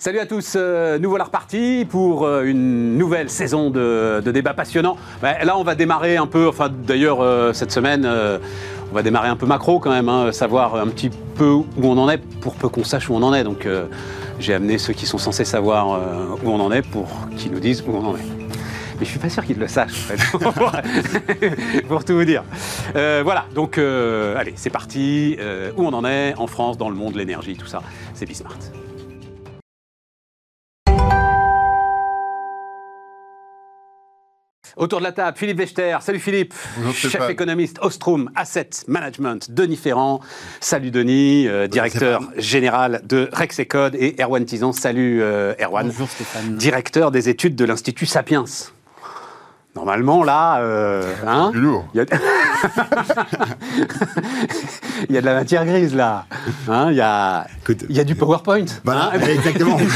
Salut à tous, euh, nous voilà repartis pour euh, une nouvelle saison de, débats passionnants. Là, on va démarrer un peu, enfin d'ailleurs, euh, cette semaine, on va démarrer un peu macro quand même, hein, savoir un petit peu où on en est pour peu qu'on sache où on en est. Donc j'ai amené ceux qui sont censés savoir où on en est pour qu'ils nous disent où on en est. Mais je suis pas sûr qu'ils le sachent, en fait. pour tout vous dire. Voilà, donc allez, c'est parti. Où on en est en France, dans le monde, l'énergie, tout ça, c'est Bismart. Autour de la table, Philippe Wechter. Salut Philippe. Bonjour, Chef Stéphane. économiste Ostrom Asset Management. Denis Ferrand. Salut Denis, euh, directeur général de Rexecode. Et Erwan Tizan. Salut euh, Erwan. Bonjour Stéphane. Directeur des études de l'Institut Sapiens. Normalement, là, euh, hein, Du lourd. il y, a... il y a de la matière grise, là. Hein, il, y a... Écoute, il y a du PowerPoint. Voilà, hein. exactement.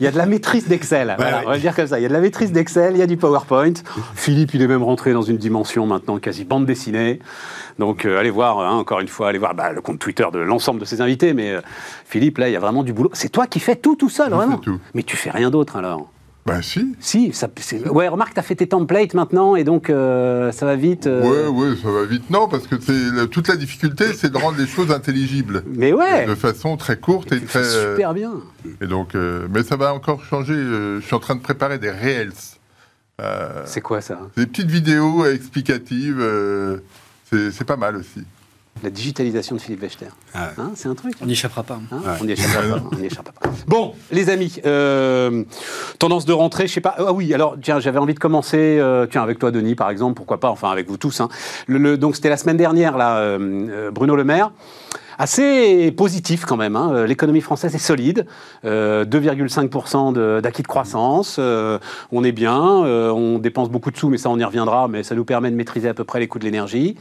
Il y a de la maîtrise d'Excel. Voilà, ouais. On va le dire comme ça. Il y a de la maîtrise d'Excel, il y a du PowerPoint. Philippe, il est même rentré dans une dimension maintenant quasi bande dessinée. Donc, euh, allez voir, hein, encore une fois, allez voir bah, le compte Twitter de l'ensemble de ses invités. Mais euh, Philippe, là, il y a vraiment du boulot. C'est toi qui fais tout, tout seul, vraiment. tout. Mais tu fais rien d'autre, alors Ben si. Si, ça, ouais, remarque, tu as fait tes templates maintenant, et donc euh, ça va vite. euh, Ouais, ouais, ça va vite. Non, parce que c'est toute la difficulté, c'est de rendre les choses intelligibles. Mais ouais, De façon très courte et fais très. super bien. Et donc, euh, mais ça va encore changer. euh, je suis en train de préparer des reels. Euh, C'est quoi ça? des petites vidéos explicatives. euh, c'est pas mal aussi. La digitalisation de Philippe Wechter. Ah ouais. Hein, c'est un truc. On n'y échappera pas. Hein Ouais. On n'y échappera pas. on n'y échappera pas. Bon, les amis, euh, tendance de rentrée, je sais pas. Ah oui, alors tiens, j'avais envie de commencer, euh, tiens, avec toi, Denis, par exemple, pourquoi pas, enfin avec vous tous. hein. Le- le- donc c'était la semaine dernière, là, euh, Bruno Le Maire. Assez positif quand même. hein. L'économie française est solide, euh, 2,5% de- d'acquis de croissance. euh, on est bien, euh, on dépense beaucoup de sous, mais ça on y reviendra. Mais ça nous permet de maîtriser à peu près les coûts de l'énergie.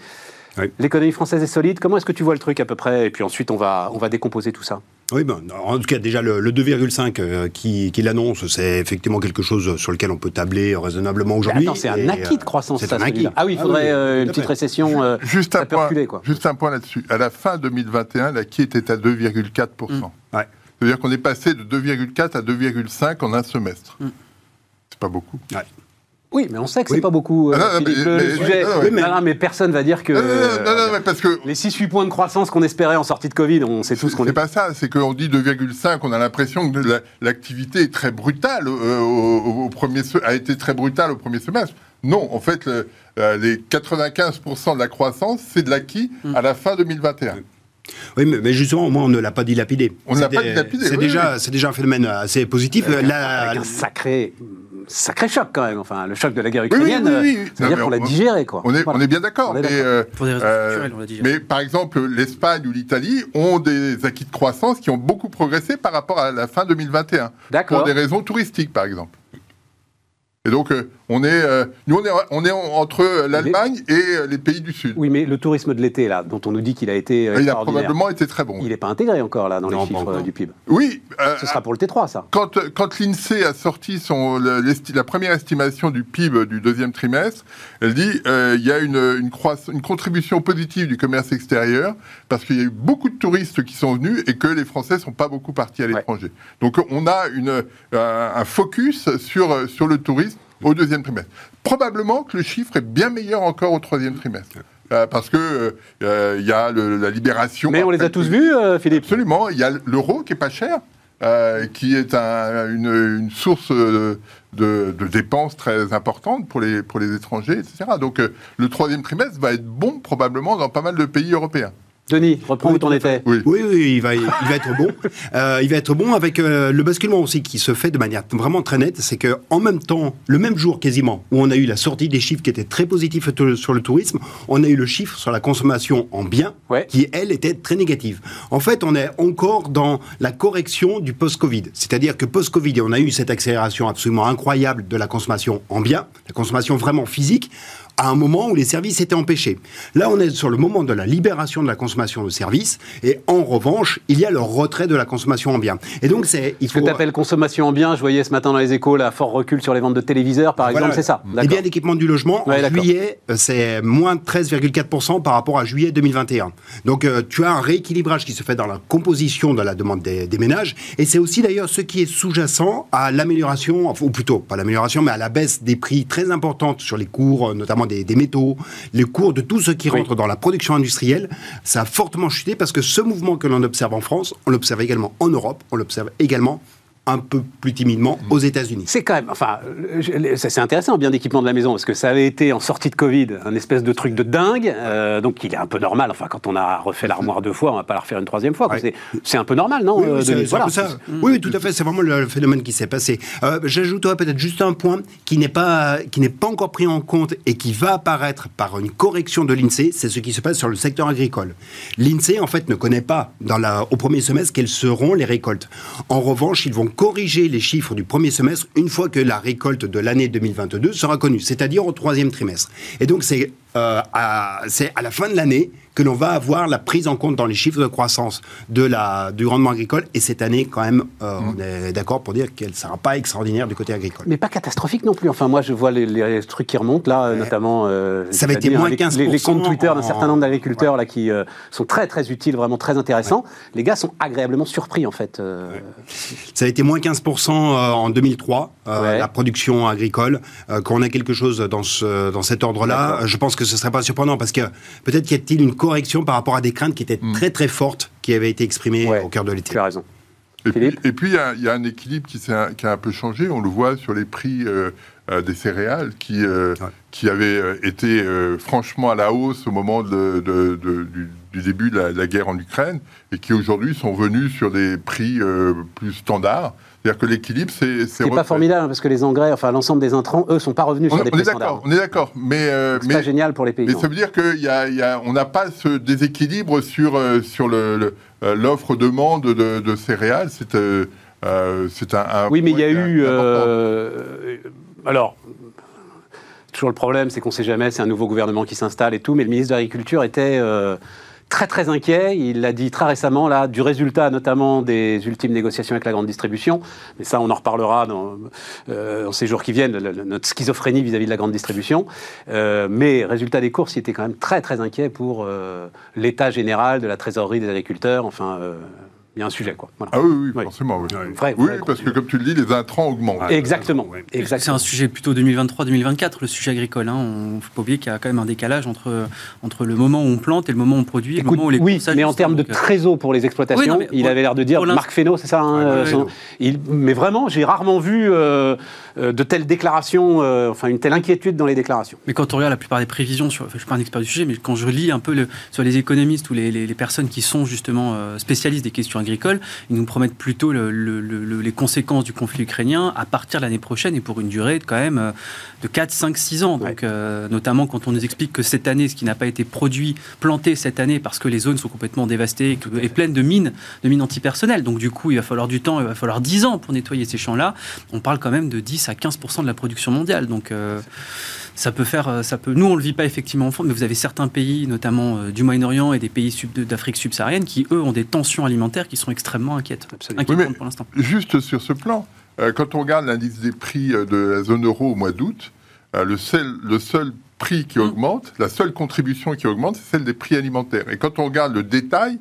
Oui. L'économie française est solide. Comment est-ce que tu vois le truc à peu près? Et puis ensuite on va on va décomposer tout ça. Oui, ben, en tout cas, déjà, le, le 2,5 euh, qui, qui l'annonce, c'est effectivement quelque chose sur lequel on peut tabler raisonnablement aujourd'hui. attends, c'est un acquis de euh, croissance, c'est ça, un acquis. celui-là. Ah oui, il faudrait oui, euh, une petite récession. euh, Juste un point. reculer, quoi. Juste un point là-dessus. À la fin 2021, l'acquis était à 2,4%. Ouais. C'est-à-dire qu'on est passé de 2,4 à 2,5 en un semestre. C'est pas beaucoup. Ouais. Oui, mais on sait que c'est Oui. pas beaucoup. euh, Ah non, non, Philippe, mais- le, mais- sujet. ah non, ouais. Non, non, mais personne va dire que. Non, non, non, non, non, mais parce que Les 6-8 points de croissance qu'on espérait en sortie de Covid, on sait tous qu'on C'est est. pas ça, c'est qu'on dit 2,5, on a l'impression que la- l'activité est très brutale, euh, au, au premier a été très brutale au premier semestre. Non, en fait, le- euh, les 95% de la croissance, c'est de l'acquis Mm. à la fin 2021. Oui, mais, mais justement, au moins, on ne l'a pas dilapidé. On ne l'a C'est pas dilapidé, C'est oui, déjà, oui. déjà un phénomène assez positif. La- Avec un sacré, sacré choc quand même. Enfin, le choc de la guerre ukrainienne, oui, oui, oui. dire qu'on l'a digéré, quoi. On est, Voilà. on est bien d'accord. Mais, euh, Pour des raisons euh, structurelles, on l'a digéré. mais par exemple, l'Espagne ou l'Italie ont des acquis de croissance qui ont beaucoup progressé par rapport à la fin 2021. D'accord. Pour des raisons touristiques, par exemple. Et donc, euh, on est, euh, nous, on est, on est en- entre l'Allemagne et les pays du Sud. Oui, mais le tourisme de l'été, là, dont on nous dit qu'il a été. euh, Il a extraordinaire, probablement été très bon. Il n'est pas intégré encore, là, dans Non, les chiffres euh, du PIB. Oui, euh, Ce sera pour le T3, ça. quand, quand l'INSEE a sorti son, la première estimation du PIB du deuxième trimestre, elle dit euh, il y a une, une, croiss- une contribution positive du commerce extérieur parce qu'il y a eu beaucoup de touristes qui sont venus et que les Français sont pas beaucoup partis à Ouais. l'étranger. Donc on a une, un, un focus sur, sur le tourisme au deuxième trimestre. Probablement que le chiffre est bien meilleur encore au troisième trimestre. Euh, parce que euh, il y a le- la libération. Mais on les a tous vus, euh, Philippe. Absolument. Il y a l'euro qui est pas cher, qui est un- une, une source de, de dépenses très importante pour les, pour les étrangers, etc. Donc le troisième trimestre va être bon probablement dans pas mal de pays européens. Denis, reprends Oui, où t'en étais. Oui. Oui, oui, il va, il va être bon. Euh, il va être bon avec euh, le basculement aussi qui se fait de manière vraiment très nette. C'est que en même temps, le même jour quasiment, où on a eu la sortie des chiffres qui étaient très positifs sur le tourisme, on a eu le chiffre sur la consommation en biens Ouais. qui, elle, était très négative. En fait, on est encore dans la correction du post-Covid. C'est-à-dire que post-Covid, on a eu cette accélération absolument incroyable de la consommation en biens, la consommation vraiment physique. À un moment où les services étaient empêchés. Là, on est sur le moment de la libération de la consommation de services, et en revanche, il y a le retrait de la consommation en biens. Et donc, c'est. Il faut... Ce que tu appelles consommation en biens, je voyais ce matin dans les échos, la fort recul sur les ventes de téléviseurs, par exemple, c'est ça. Les biens d'équipement du logement, en juillet, euh, c'est moins 13,4% par rapport à juillet 2021. Donc, euh, tu as un rééquilibrage qui se fait dans la composition de la demande des, des ménages, et c'est aussi d'ailleurs ce qui est sous-jacent à l'amélioration, ou plutôt, pas l'amélioration, mais à la baisse des prix très importante sur les cours, euh, notamment des, métaux, les cours de tout ce qui rentre dans la production industrielle, ça a fortement chuté parce que ce mouvement que l'on observe en France, on l'observe également en Europe, on l'observe également un peu plus timidement aux États-Unis. C'est quand même, enfin, c'est intéressant, bien d'équipement de la maison, parce que ça avait été en sortie de Covid un espèce de truc de dingue, euh, donc il est un peu normal. Enfin, quand on a refait l'armoire deux fois, on va pas la refaire une troisième fois. C'est un peu normal, non Oui, euh, voilà. ça. oui, tout à fait. C'est vraiment le phénomène qui s'est passé. Euh, J'ajouterais peut-être juste un point qui n'est pas qui n'est pas encore pris en compte et qui va apparaître par une correction de l'Insee, c'est ce qui se passe sur le secteur agricole. L'Insee, en fait, ne connaît pas dans la, au premier semestre quelles seront les récoltes. En revanche, ils vont corriger les chiffres du premier semestre une fois que la récolte de l'année 2022 sera connue, c'est-à-dire au troisième trimestre. Et donc c'est euh, à, à la fin de l'année que l'on va avoir la prise en compte dans les chiffres de croissance de la, du rendement agricole. Et cette année, quand même, euh, on mm. est d'accord pour dire qu'elle ne sera pas extraordinaire du côté agricole. Mais pas catastrophique non plus. Enfin, moi, je vois les, trucs qui remontent là, notamment. Euh, ça va être moins 15%. Les, comptes Twitter d'un certain nombre d'agriculteurs là qui euh, sont très très utiles, vraiment très intéressants. Les gars sont agréablement surpris en fait. Ça a été moins 15% en 2003, la production agricole. quand on a quelque chose dans, ce, dans cet ordre-là, je pense que ce ne serait pas surprenant parce que peut-être y a-t-il une correction par rapport à des craintes qui étaient mm. très très fortes qui avaient été exprimées au cœur de l'été. Tu as raison. Et puis, et puis, il y, a un équilibre qui, a, qui, a un peu changé. On le voit sur les prix euh, euh, des céréales qui, euh, qui avaient été franchement à la hausse au moment de, du, début de la, guerre en Ukraine et qui aujourd'hui sont venus sur des prix plus standards. C'est-à-dire que l'équilibre, c'est. C'est pas formidable, parce que les engrais, enfin l'ensemble des intrants, eux, sont pas revenus sur des prix standards. On est d'accord, mais. Euh, c'est pas génial pour les paysans. Mais ça veut dire qu'on y a, y a, n'a pas ce déséquilibre sur, euh, sur le, euh, l'offre-demande de, de, céréales. C'est euh, c'est un, Oui, mais il y a eu. alors. Toujours le problème, c'est qu'on ne sait jamais, c'est un nouveau gouvernement qui s'installe et tout, mais le ministre de l'Agriculture était très très inquiet. Il l'a dit très récemment là du résultat notamment des ultimes négociations avec la grande distribution. Mais ça, on en reparlera dans, euh, ces jours qui viennent, notre schizophrénie vis-à-vis de la grande distribution. Euh, mais résultat des courses, il était quand même très très inquiet pour euh, l'état général de la trésorerie des agriculteurs. Enfin, il y a un sujet. Quoi. Ah oui, oui, forcément. Oui, oui parce que comme tu le dis, les intrants augmentent. Exactement. C'est un sujet plutôt 2023-2024, le sujet agricole. Hein. On ne faut pas oublier qu'il y a quand même un décalage entre, entre le moment où on plante et le moment où on produit. le moment où les oui, mais en termes de euh, trésor pour les exploitations, il avait l'air de dire, Marc Fesneau, c'est ça hein, il, Mais vraiment, j'ai rarement vu euh, euh, de telles déclarations, enfin une telle inquiétude dans les déclarations. Mais quand on regarde la plupart des prévisions, sur, je ne suis pas un expert du sujet, mais quand je lis un peu le, sur les économistes ou les, les, les personnes qui sont justement spécialistes des questions agricole, ils nous promettent plutôt les conséquences du conflit ukrainien à partir de l'année prochaine et pour une durée de quand même euh, de 4, 5, 6 ans. Donc, euh, notamment quand on nous explique que cette année, ce qui n'a pas été produit, planté cette année parce que les zones sont complètement dévastées et, pleines de mines, de mines antipersonnelles. Donc, du coup, il va falloir du temps, il va falloir 10 ans pour nettoyer ces champs-là. On parle quand même de 10 à 15% de la production mondiale. Donc, euh, ça peut faire, euh, ça peut. Nous, on le vit pas effectivement en France, mais vous avez certains pays, notamment euh, du Moyen-Orient et des pays d'Afrique subsaharienne, qui eux ont des tensions alimentaires qui sont extrêmement inquiètes, inquiétantes pour l'instant. Juste sur ce plan, euh, quand on regarde l'indice des prix de la zone euro au mois d'août, le seul, le seul prix qui mmh. augmente, la seule contribution qui augmente, c'est celle des prix alimentaires. Et quand on regarde le détail,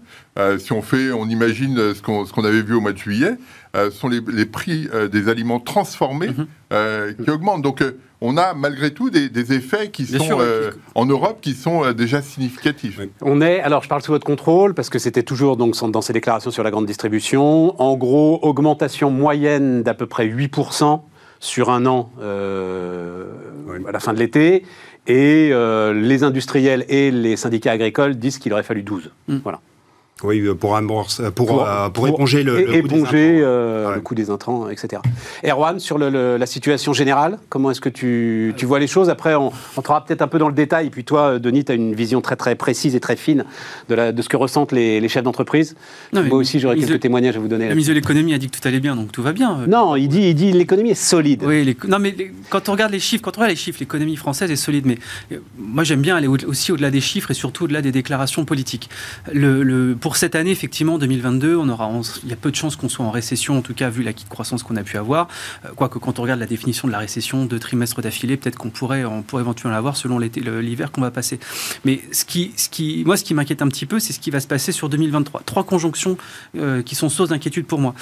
si on fait, on imagine ce qu'on avait vu au mois de juillet, ce sont les, les prix des aliments transformés mmh. qui augmentent. Donc on a malgré tout des, effets qui sont euh, en Europe qui sont euh, déjà significatifs. On est, alors je parle sous votre contrôle parce que c'était toujours donc dans ces déclarations sur la grande distribution. En gros, augmentation moyenne d'à peu près 8% sur un an euh, à la fin de l'été. Et les industriels et les syndicats agricoles disent qu'il aurait fallu 12. Mm. Voilà. Oui, euh, pour, amorce, pour, Pour- euh, pour pour éponger le, le coût des éponger intrants. euh, Ouais. le coût des intrants, etc. Erwan, sur le- le- la situation générale, comment est-ce que tu, tu vois les choses? Après, on entrera peut-être un peu dans le détail. Puis toi, Denis, tu as une vision très très précise et très fine de, la- de ce que ressentent les, les chefs d'entreprise. Moi aussi, j'aurais quelques de- témoignages à vous donner. La ministre de l'économie a dit que tout allait bien, donc tout va bien. Non, il dit, il dit l'économie est solide. Oui, les- non, mais les- quand on regarde les chiffres, quand on regarde les chiffres, l'économie française est solide. Mais euh, moi, j'aime bien aller au- aussi au-delà des chiffres et surtout au-delà des déclarations politiques. Le, le- pour cette année, effectivement, 2022, on aura, il y a peu de chances qu'on soit en récession, en tout cas vu de croissance qu'on a pu avoir. Euh, Quoique, quand on regarde la définition de la récession, deux trimestres d'affilée, peut-être qu'on pourrait, on pourrait éventuellement l'avoir selon l'hiver qu'on va passer. Mais ce qui, ce qui, moi, ce qui m'inquiète un petit peu, c'est ce qui va se passer sur 2023. Trois conjonctions euh, qui sont source d'inquiétude pour moi.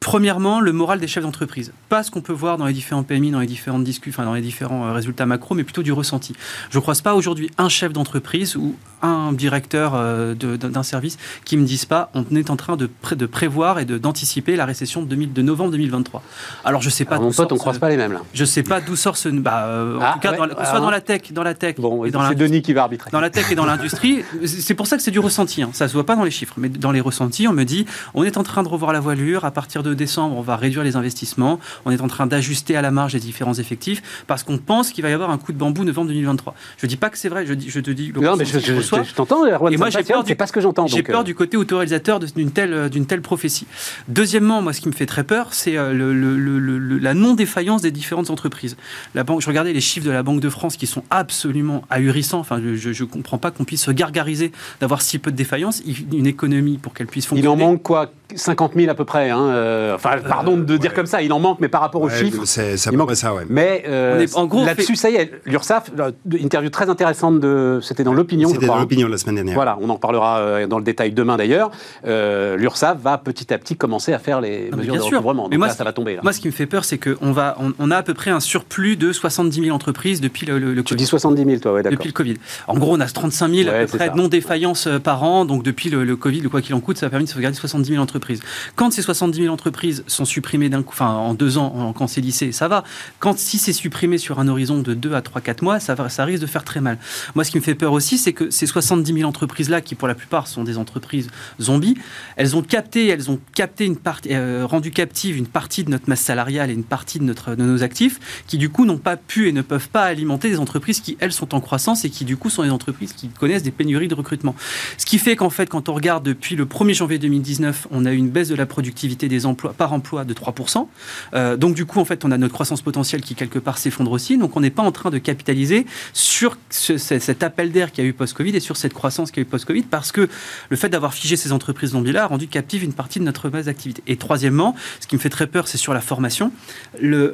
Premièrement, le moral des chefs d'entreprise. Pas ce qu'on peut voir dans les différents PMI, dans les différentes discussions, enfin dans les différents euh, résultats macro, mais plutôt du ressenti. Je ne croise pas aujourd'hui un chef d'entreprise ou un directeur euh, d'un service qui me dise pas on est en train de, pré- de prévoir et d'anticiper la récession de, 2000 de novembre 2023. Alors je sais pas. Alors, mon pote, on ce- croise pas les mêmes là. Je sais pas d'où sort ce. Bah, euh, en Ah, tout cas, ouais, dans la- qu'on soit dans la tech, dans la tech Bon, c'est Denis qui va arbitrer. dans la tech et dans l'industrie, c'est pour ça que c'est du ressenti. hein. Ça se voit pas dans les chiffres, mais dans les ressentis, on me dit on est en train de revoir la voilure. À partir de décembre, on va réduire les investissements. On est en train d'ajuster à la marge les différents effectifs parce qu'on pense qu'il va y avoir un coup de bambou novembre 2023. Je dis pas que c'est vrai. Je, dis, je te dis le Non, mais je, je je- t'entends, Erwan. Et ça moi, j'ai peur du- C'est pas ce que j'entends. J'ai peur euh, du côté autorisateur d'une telle, euh, d'une telle prophétie. Deuxièmement, moi, ce qui me fait très peur, c'est euh, le- le- le- le- la non-défaillance des différentes entreprises. La banque, je regardais les chiffres de la Banque de France qui sont absolument ahurissants. Enfin, je ne comprends pas qu'on puisse se gargariser d'avoir si peu de défaillances. Il- Une économie, pour qu'elle puisse Il fonctionner. en manque quoi 50 000 à peu près. hein, euh, Enfin, pardon de dire comme ça, il en manque, mais par rapport aux Ouais, chiffres. C'est c'est à il peu manque- près ça, ouais. Mais euh, est- en gros, là-dessus, ça y est, l'URSSAF, là, interview très intéressante de. C'était dans l'opinion, je crois. L'opinion la semaine dernière. Voilà, on en reparlera euh, dans le détail demain d'ailleurs. Euh, L'URSSAF va petit à petit commencer à faire les mais mesures bien de sûr. recouvrement. Mais Donc moi, là, ça va tomber. Là. Moi, ce qui me fait peur, c'est qu'on va, on, on a à peu près un surplus de 70 000 entreprises depuis le, le, le tu Covid. dis 70 000, toi, ouais, d'accord. Depuis le Covid. En gros, on a 35 000 à Ouais, peu c'est près ça. de non-défaillances euh, par an. Donc, depuis le, le Covid, le quoi qu'il en coûte, ça a permis de sauvegarder 70 000 entreprises. Quand ces 70 000 entreprises sont supprimées d'un coup, enfin, en deux ans, en- quand c'est lissé, ça va. Quand, si c'est supprimé sur un horizon de 2 à 3, 4 mois, ça, va, ça risque de faire très mal. Moi, ce qui me fait peur aussi, c'est que ces 70 000 entreprises-là, qui pour la plupart sont des entreprises zombies, elles ont capté, elles ont capté une partie, euh, rendu captive une partie de notre masse salariale et une partie de, notre, de nos actifs, qui du coup n'ont pas pu et ne peuvent pas alimenter des entreprises qui, elles, sont en croissance et qui du coup sont des entreprises qui connaissent des pénuries de recrutement. Ce qui fait qu'en fait, quand on regarde depuis le 1er janvier 2019, on a eu une baisse de la productivité des emplois par emploi de 3%. Euh, donc du coup, en fait, on a notre croissance potentielle qui quelque part s'effondre aussi. Donc on n'est pas en train de capitaliser sur ce- ce- cet appel d'air qu'il y a eu post-Covid et sur cette croissance qu'il y a eu post-Covid parce que le fait d'avoir figé ces entreprises zombies-là a rendu captive une partie de notre base d'activité. Et troisièmement, ce qui me fait très peur, c'est sur la formation. Le,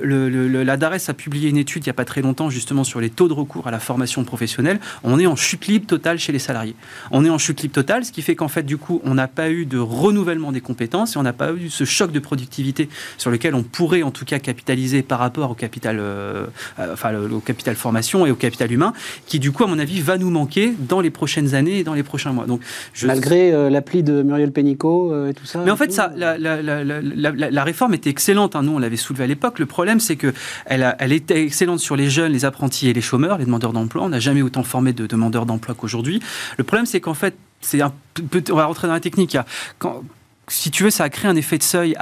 la DARES a publié une étude il n'y a pas très longtemps justement sur les taux de recours à la formation professionnelle. On est en chute libre totale chez les salariés. On est en chute libre totale, ce qui fait qu'en fait, du coup, on n'a pas eu de renouvellement des compétences et on n'a pas eu ce choc de productivité sur lequel on pourrait en tout cas capitaliser par rapport au capital, euh, euh, enfin, au capital formation et au capital humain, qui du coup, à mon avis, va nous manquer dans les prochaines années et dans les prochains mois. Donc, je Malgré euh, l'appli de Muriel Pénicaud euh, et tout ça. mais en fait, tout, ça, euh, la, réforme était excellente. hein. Nous, on l'avait soulevé à l'époque. Le problème, c'est que elle, était excellente sur les jeunes, les apprentis et les chômeurs, les demandeurs d'emploi. On n'a jamais autant formé de demandeurs d'emploi qu'aujourd'hui. Le problème, c'est qu'en fait, c'est un peu, on va rentrer dans la technique. Quand- si tu veux, ça a créé un effet de seuil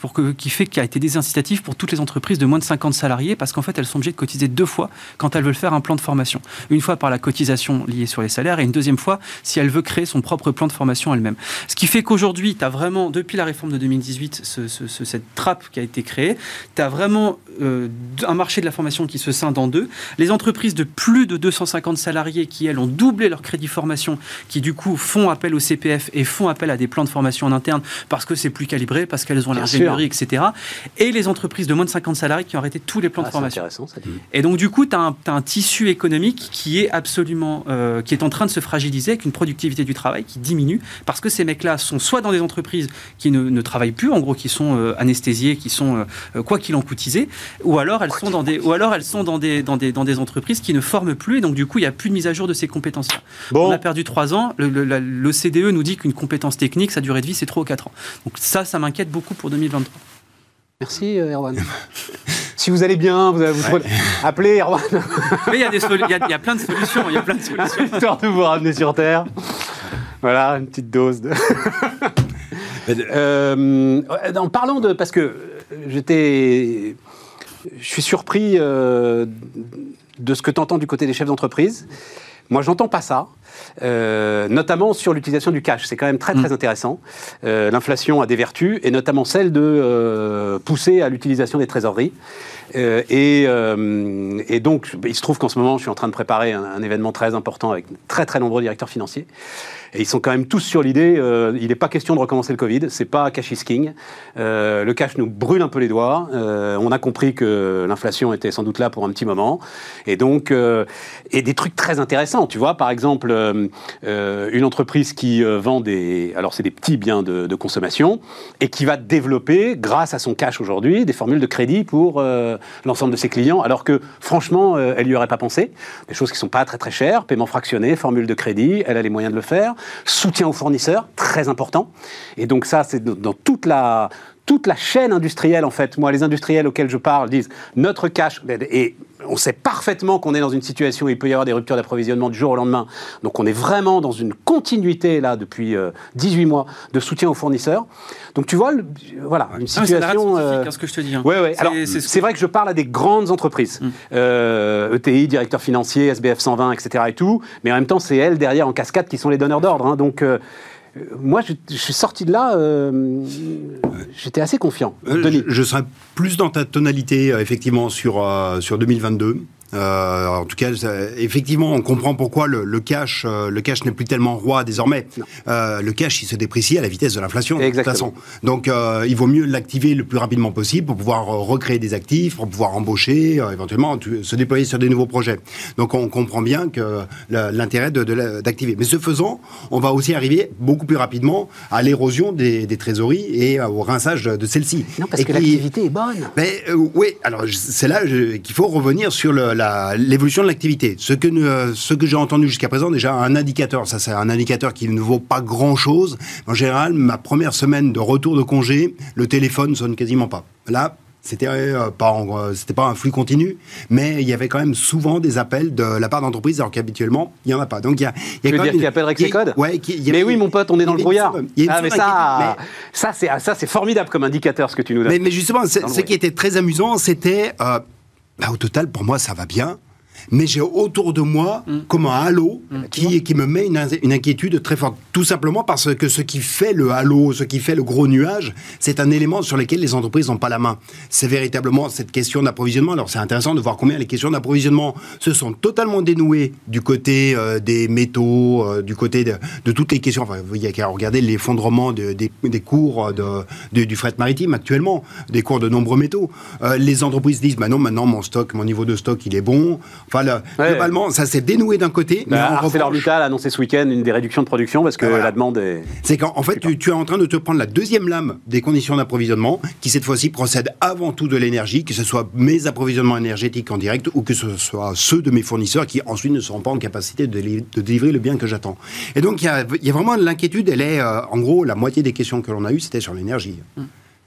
pour que, qui fait qu'il a été désincitatif pour toutes les entreprises de moins de 50 salariés parce qu'en fait, elles sont obligées de cotiser deux fois quand elles veulent faire un plan de formation. Une fois par la cotisation liée sur les salaires et une deuxième fois si elle veut créer son propre plan de formation elle-même. Ce qui fait qu'aujourd'hui, tu as vraiment, depuis la réforme de 2018, ce- ce- ce- cette trappe qui a été créée, tu as vraiment euh, un marché de la formation qui se scinde en deux. Les entreprises de plus de 250 salariés qui, elles, ont doublé leur crédit formation, qui du coup font appel au CPF et font appel à des plans de formation en interne parce que c'est plus calibré, parce qu'elles ont l'ingénierie, etc. Et les entreprises de moins de 50 salariés qui ont arrêté tous les plans ah, de c'est formation. intéressant, ça. Et donc, du coup, tu as, un tissu économique qui est absolument, euh, qui est en train de se fragiliser avec une productivité du travail qui diminue parce que ces mecs-là sont soit dans des entreprises qui ne, ne travaillent plus, en gros, qui sont euh, anesthésiées, qui sont euh, quoi qu'il en coûtisé, ou alors elles sont dans des, ou alors elles sont dans des, dans des, dans des entreprises qui ne forment plus. Et donc, du coup, il n'y a plus de mise à jour de ces compétences-là. Bon. On a perdu trois ans. Le- le- la- L'OCDE nous dit qu'une compétence technique, sa durée de vie, c'est 3 ou 4 Donc, ça, ça m'inquiète beaucoup pour 2023. Merci, euh, Erwan. si vous allez bien, vous, vous trouvez- appelez Erwan, Mais il y, a des solu- il y a- il y a plein de solutions. Il y a plein de solutions. histoire de vous ramener sur Terre. Voilà, une petite dose de. Euh, en parlant de. Parce que j'étais. Je suis surpris euh, de ce que tu entends du côté des chefs d'entreprise. Moi, j'entends pas ça. Euh, notamment sur l'utilisation du cash. C'est quand même très très Mm. intéressant. Euh, L'inflation a des vertus, et notamment celle de pousser à l'utilisation des trésoreries. Euh, et, euh, et donc, il se trouve qu'en ce moment, je suis en train de préparer un, événement très important avec très très nombreux directeurs financiers. Et ils sont quand même tous sur l'idée, euh, il n'est pas question de recommencer le Covid, c'est pas cash is king. Le cash nous brûle un peu les doigts. On a compris que l'inflation était sans doute là pour un petit moment. Et donc, et des trucs très intéressants. Tu vois, par exemple, une entreprise qui vend des, alors c'est des petits biens de consommation, et qui va développer, grâce à son cash aujourd'hui, des formules de crédit pour euh, l'ensemble de ses clients, alors que franchement, euh, elle n'y aurait pas pensé. Des choses qui sont pas très très chères, paiement fractionné, formule de crédit, elle a les moyens de le faire. Soutien aux fournisseurs, très important. Et donc ça, c'est dans toute la toute la chaîne industrielle, en fait, moi, les industriels auxquels je parle disent notre cash, et on sait parfaitement qu'on est dans une situation où il peut y avoir des ruptures d'approvisionnement du jour au lendemain. Donc on est vraiment dans une continuité, là, depuis euh, 18 mois, de soutien aux fournisseurs. Donc tu vois, le- voilà, une Ah, mais c'est situation. euh, ce que je te dis. hein. Ouais, ouais. Alors, c'est ce vrai que je parle à des grandes entreprises, Mm. Euh, ETI, directeur financier, SBF 120, etc. et tout. Mais en même temps, c'est elles derrière en cascade qui sont les donneurs d'ordre. hein. Donc, euh, euh, moi, je, je suis sorti de là. euh, J'étais assez confiant. Euh. Je, je serais plus dans ta tonalité, euh, effectivement, sur, sur 2022. Euh, en tout cas, effectivement, on comprend pourquoi le, le cash, euh, le cash n'est plus tellement roi désormais. Euh, le cash, il se déprécie à la vitesse de l'inflation. De toute façon. Donc, euh, il vaut mieux l'activer le plus rapidement possible pour pouvoir recréer des actifs, pour pouvoir embaucher, éventuellement tu- se déployer sur des nouveaux projets. Donc, on comprend bien que l'intérêt de, de d'activer. Mais ce faisant, on va aussi arriver beaucoup plus rapidement à l'érosion des, des trésoreries et au rinçage de, de celles-ci. Non, parce Et que l'activité est bonne. mais oui, alors c'est là qu'il faut revenir sur le- la- l'évolution de l'activité. Ce que, euh, ce que j'ai entendu jusqu'à présent, déjà un indicateur, ça c'est un indicateur qui ne vaut pas grand-chose. En général, ma première semaine de retour de congé, le téléphone sonne quasiment pas. Là, c'était euh, pas, euh, c'était pas un flux continu, mais il y avait quand même souvent des appels de la part d'entreprises, alors qu'habituellement il y en a pas. Donc il y a, y a Tu veux dire qu'il appelle avec ses codes Ouais. y Mais oui, mon pote, on est dans le brouillard. Ah, mais ça, c'est, ah, ça, c'est formidable comme indicateur ce que tu nous donnes. mais, mais justement, ce qui était très amusant, c'était, euh, bah, au total, pour moi, ça va bien. Mais j'ai autour de moi Mm. comme un halo qui, qui me met une, in- une inquiétude très forte. Tout simplement parce que ce qui fait le halo, ce qui fait le gros nuage, c'est un élément sur lequel les entreprises n'ont pas la main. C'est véritablement cette question d'approvisionnement. Alors c'est intéressant de voir combien les questions d'approvisionnement se sont totalement dénouées du côté euh, des métaux, euh, du côté de, de toutes les questions. Enfin, il y a qu'à regarder l'effondrement de- des, des cours de- du fret maritime actuellement, des cours de nombreux métaux. Euh, les entreprises disent, bah non, maintenant mon stock, mon niveau de stock, il est bon. Enfin, Ouais. globalement, ça s'est dénoué d'un côté, mais Bah, en revanche, ArcelorMittal a annoncé ce week-end une des réductions de production parce que Voilà. la demande est. c'est qu'en en fait, tu, tu es en train de te prendre la deuxième lame des conditions d'approvisionnement, qui cette fois-ci procède avant tout de l'énergie, que ce soit mes approvisionnements énergétiques en direct ou que ce soit ceux de mes fournisseurs qui ensuite ne seront pas en capacité de, li- de délivrer le bien que j'attends. Et donc, il y a, il y a vraiment l'inquiétude, elle est, euh, en gros, la moitié des questions que l'on a eues, c'était sur l'énergie. C'est,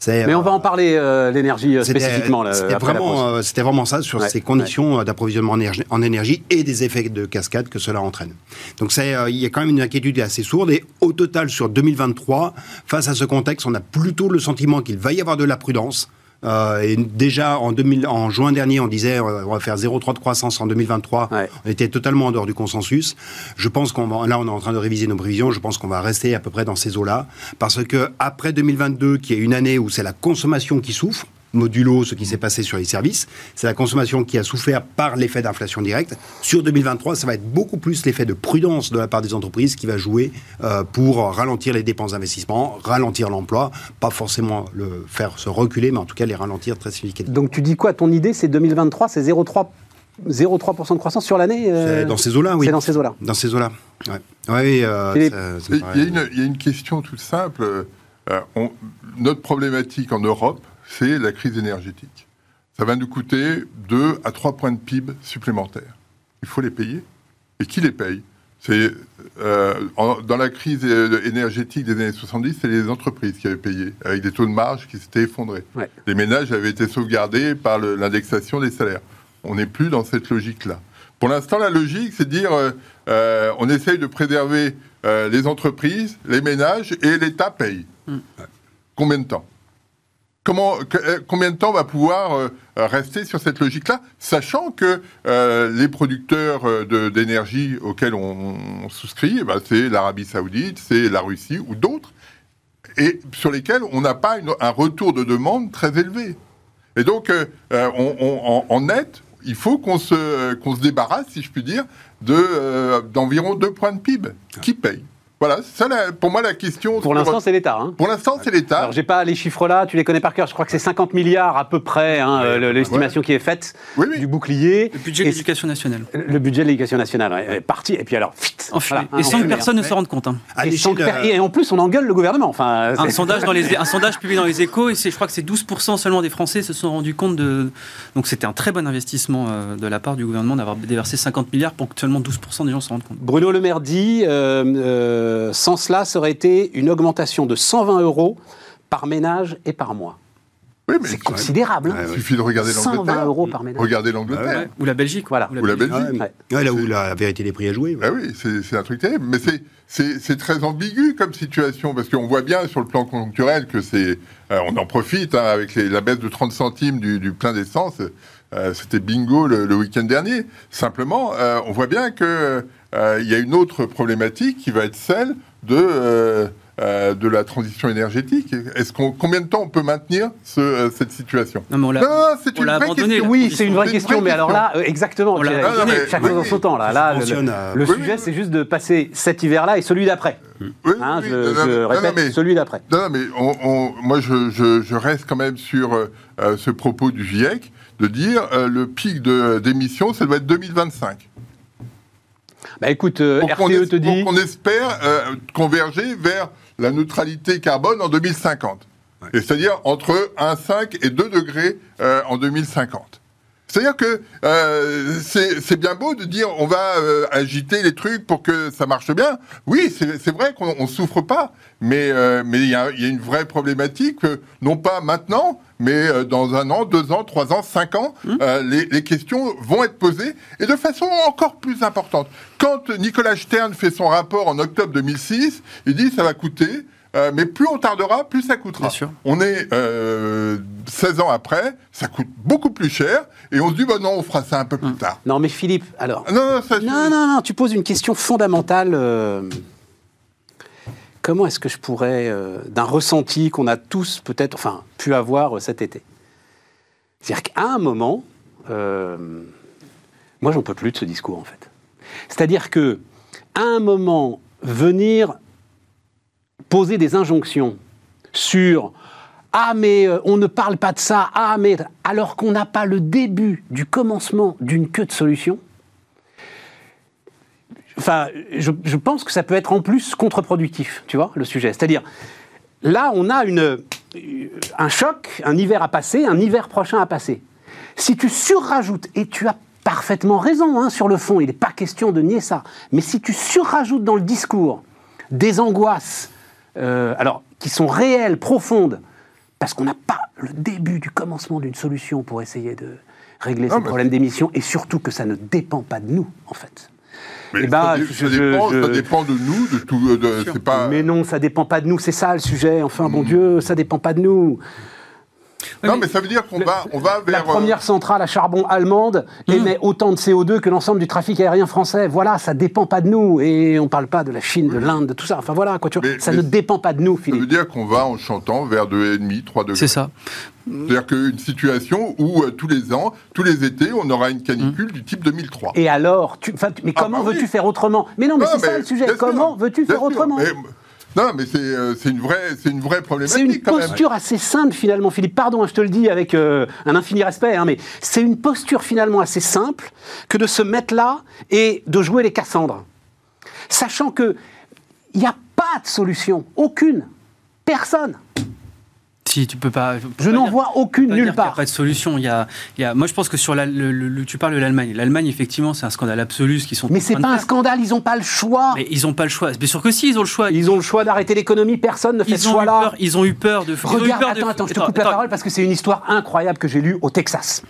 Mais on euh, va en parler, euh, l'énergie euh, spécifiquement. C'était vraiment, euh, ça sur Ouais, ces conditions d'approvisionnement en énergie, en énergie et des effets de cascade que cela entraîne. Donc c'est, euh, il y a quand même une inquiétude assez sourde et au total sur 2023, face à ce contexte, on a plutôt le sentiment qu'il va y avoir de la prudence. Euh, et déjà en, 2000 en juin dernier, on disait euh, on va faire 0,3 de croissance en 2023. Ouais. On était totalement en dehors du consensus. Je pense qu'on va, là, on est en train de réviser nos prévisions. Je pense qu'on va rester à peu près dans ces eaux-là, parce que après 2022, qui est une année où c'est la consommation qui souffre, modulo ce qui s'est passé sur les services, c'est la consommation qui a souffert par l'effet d'inflation directe. Sur 2023, ça va être beaucoup plus l'effet de prudence de la part des entreprises qui va jouer euh, pour ralentir les dépenses d'investissement, ralentir l'emploi, pas forcément le faire se reculer, mais en tout cas les ralentir très significativement. Donc tu dis quoi? Ton idée, c'est 2023, c'est 0,3 0,3% de croissance sur l'année euh, C'est dans ces eaux-là, oui. C'est dans ces eaux-là. Dans ces eaux-là. Ouais. Oui, euh, Il y, a une, il y a une question toute simple. Euh, on- notre problématique en Europe, c'est la crise énergétique. Ça va nous coûter 2 à 3 points de PIB supplémentaires. Il faut les payer. Et qui les paye? C'est, euh, en- Dans la crise euh, énergétique des années 70, c'est les entreprises qui avaient payé, avec des taux de marge qui s'étaient effondrés. Ouais. Les ménages avaient été sauvegardés par le- l'indexation des salaires. On n'est plus dans cette logique-là. Pour l'instant, la logique, c'est de dire euh, on essaye de préserver euh, les entreprises, les ménages et l'État payent. Combien de temps? Euh, combien de temps on va pouvoir euh, rester sur cette logique-là, sachant que euh, les producteurs de- d'énergie auxquels on, souscrit, eh ben, c'est l'Arabie Saoudite, c'est la Russie ou d'autres, et sur lesquels on n'a pas un retour de demande très élevé. Et donc, on- on- en, net, il faut qu'on se, débarrasse, si je puis dire, de, d'environ 2 points de PIB. Qui paye? Voilà, ça, la- pour moi, la question. Pour l'instant, c'est l'État. hein. Pour l'instant, c'est l'État. Alors, j'ai pas les chiffres là, tu les connais par cœur. Je crois que c'est 50 milliards à peu près, hein, euh, le- l'estimation qui est faite Oui, oui. du bouclier. Le budget de l'éducation nationale. Le budget de l'éducation nationale ouais, est parti, et puis alors, fit, Enfumé. voilà, et sans que personne hein. ne se rende compte. hein. À Et, sans que l'échelle, per- euh, et en plus, on engueule le gouvernement. Enfin, Un sondage, dans les, un sondage publié dans les échos, et c'est- je crois que c'est 12% seulement des Français se sont rendus compte de. Donc c'était un très bon investissement euh, de la part du gouvernement d'avoir déversé 50 milliards pour que seulement 12% des gens se rendent compte. Bruno Le Maire dit, euh, euh, sans cela, ça aurait été une augmentation de 120 euros par ménage et par mois. Oui, mais C'est considérable. hein. Ouais, il suffit de regarder 120 l'Angleterre. euros par ménage. Regardez l'Angleterre. Ouais. Ou la Belgique. Voilà. Ou la Belgique. Ouais, Ouais. ouais, là où la vérité des prix a joué. ouais. Ah oui, c'est c'est un truc terrible. Mais c'est- c'est c'est très ambigu comme situation, parce qu'on voit bien sur le plan conjoncturel que c'est. euh, on en profite hein, avec les- la baisse de 30 centimes du, du plein d'essence. euh, C'était bingo le, le week-end dernier. Simplement, euh, on voit bien que euh, il y a une autre problématique qui va être celle de. euh, euh, de la transition énergétique. Est-ce qu'on combien de temps on peut maintenir ce, euh, cette situation? Non, mais on l'a. Non, non, c'est on une l'a vraie abandonné, question. Oui, c'est une vraie question, mais alors là, euh, exactement. On l'a abandonné. chaque Oui, chose en oui. son temps. Là, là le, Oui, sujet, oui. c'est juste de passer cet hiver-là et celui d'après. Oui, Hein, oui, je non, non, je non, répète, mais- celui d'après. Non, non, mais on- on- moi, je, je- je reste quand même sur euh, euh, ce propos du GIEC de dire euh, le pic de- d'émissions, ça doit être 2025. Bah écoute, euh, RTE te dit. pour qu'on espère euh, converger vers la neutralité carbone en 2050. Et c'est-à-dire entre 1,5 et 2 degrés euh, en 2050. C'est-à-dire que euh, c'est c'est bien beau de dire on va euh, agiter les trucs pour que ça marche bien. Oui, c'est c'est vrai qu'on on souffre pas, mais euh, mais il y a, il y a une vraie problématique, euh, non pas maintenant, mais euh, dans un an, deux ans, trois ans, cinq ans, euh, les, les questions vont être posées et de façon encore plus importante. Quand Nicolas Stern fait son rapport en octobre 2006, il dit ça va coûter. Euh, mais plus on tardera, plus ça coûtera. Bien sûr. On est euh, 16 ans après, ça coûte beaucoup plus cher, et on se dit, bah non, on fera ça un peu plus tard. Non, mais Philippe, alors. Non, non, ça, Non, non, non, tu poses une question fondamentale. euh, Comment est-ce que je pourrais, euh, d'un ressenti qu'on a tous peut-être, enfin, pu avoir euh, cet été? C'est-à-dire qu'à un moment, euh, moi, j'en peux plus de ce discours, en fait. C'est-à-dire que, à un moment, venir poser des injonctions sur ah mais euh, on ne parle pas de ça, ah mais alors qu'on n'a pas le début du commencement d'une queue de solution. Enfin, je, pense que ça peut être en plus contre-productif, tu vois, le sujet. C'est-à-dire, là, on a une, un choc, un hiver à passer, un hiver prochain à passer. Si tu surrajoutes, et tu as parfaitement raison hein, sur le fond, il n'est pas question de nier ça, mais si tu surrajoutes dans le discours des angoisses, euh, alors, qui sont réelles, profondes, parce qu'on n'a pas le début du commencement d'une solution pour essayer de régler Ah, ces mais- problèmes d'émission, et surtout que ça ne dépend pas de nous, en fait. Mais Eh ben, ça, je- dépend, je- ça dépend de nous, de tout. euh, de- C'est pas. Mais non, ça dépend pas de nous, c'est ça le sujet. Enfin, bon Dieu, ça dépend pas de nous. Non, mais ça veut dire qu'on va, on va vers. La euh, première centrale à charbon allemande émet autant de CO2 que l'ensemble du trafic aérien français. Voilà, ça dépend pas de nous. Et on parle pas de la Chine, de l'Inde, de tout ça. Enfin voilà, quoi, tu vois, Mais- ça mais- ne dépend pas de nous, Ça veut Philippe. dire qu'on va en chantant vers 2,5, 3 degrés. C'est ça. C'est-à-dire qu'une situation où euh, tous les ans, tous les étés, on aura une canicule du type 2003. Et alors, tu, enfin, tu- mais Ah, comment bah veux-tu oui. faire autrement? Mais non, mais c'est ça le sujet. Comment veux-tu faire sûr. autrement? Mais- Non, mais c'est euh, c'est une, vraie- c'est une vraie C'est problématique une quand même. posture assez simple finalement, Philippe. Pardon, hein, je te le dis avec euh, un infini respect, hein, mais c'est une posture finalement assez simple que de se mettre là et de jouer les Cassandres, sachant que il n'y a pas de solution, aucune, personne. Si tu peux pas. Je n'en vois aucune nulle dire qu'il y a part. pas de solution. Il y a, il y a- moi, je pense que sur la, le- tu parles de l'Allemagne. L'Allemagne, effectivement, c'est un scandale absolu ce qu'ils sont. Mais c'est pas un scandale, ils n'ont pas le choix. Mais ils n'ont pas le choix. Bien sûr que si, ils ont le choix. Ils ont le choix d'arrêter l'économie, personne ne fait Ils ce choix-là. ils ont eu peur de. Regarde, peur de- attends, attends, je te Attends, coupe la attends. parole parce que c'est une histoire incroyable que j'ai lue au Texas.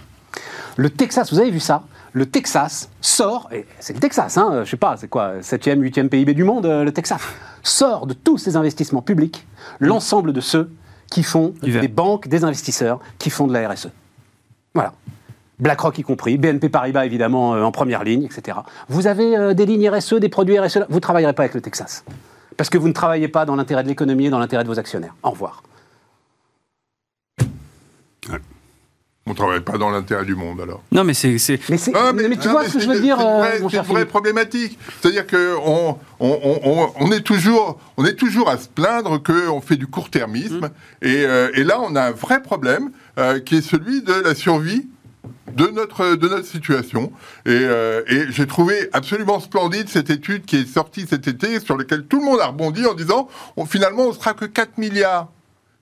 Le Texas, vous avez vu ça? Le Texas sort, et c'est le Texas, hein, je sais pas, c'est quoi, 7e, 8e PIB du monde, euh, le Texas, sort de tous ces investissements publics l'ensemble de ceux qui font des banques, des investisseurs, qui font de la RSE. Voilà. BlackRock y compris, BNP Paribas évidemment euh, en première ligne, etc. Vous avez euh, des lignes RSE, des produits RSE, vous ne travaillerez pas avec le Texas. Parce que vous ne travaillez pas dans l'intérêt de l'économie et dans l'intérêt de vos actionnaires. Au revoir. On ne travaille pas dans l'intérêt du monde alors. Non, mais c'est. c'est- Mais, Ah, mais tu non, vois mais ce que je veux dire, c'est une euh, vraie- mon C'est cher une vraie Philippe problématique. C'est-à-dire qu'on on, on, on- on est toujours, on est toujours à se plaindre qu'on fait du court-termisme. Mmh. Et, euh, et là, on a un vrai problème euh, qui est celui de la survie de notre, de notre situation. Et, euh, et j'ai trouvé absolument splendide cette étude qui est sortie cet été, sur laquelle tout le monde a rebondi en disant on, finalement, on sera que 4 milliards.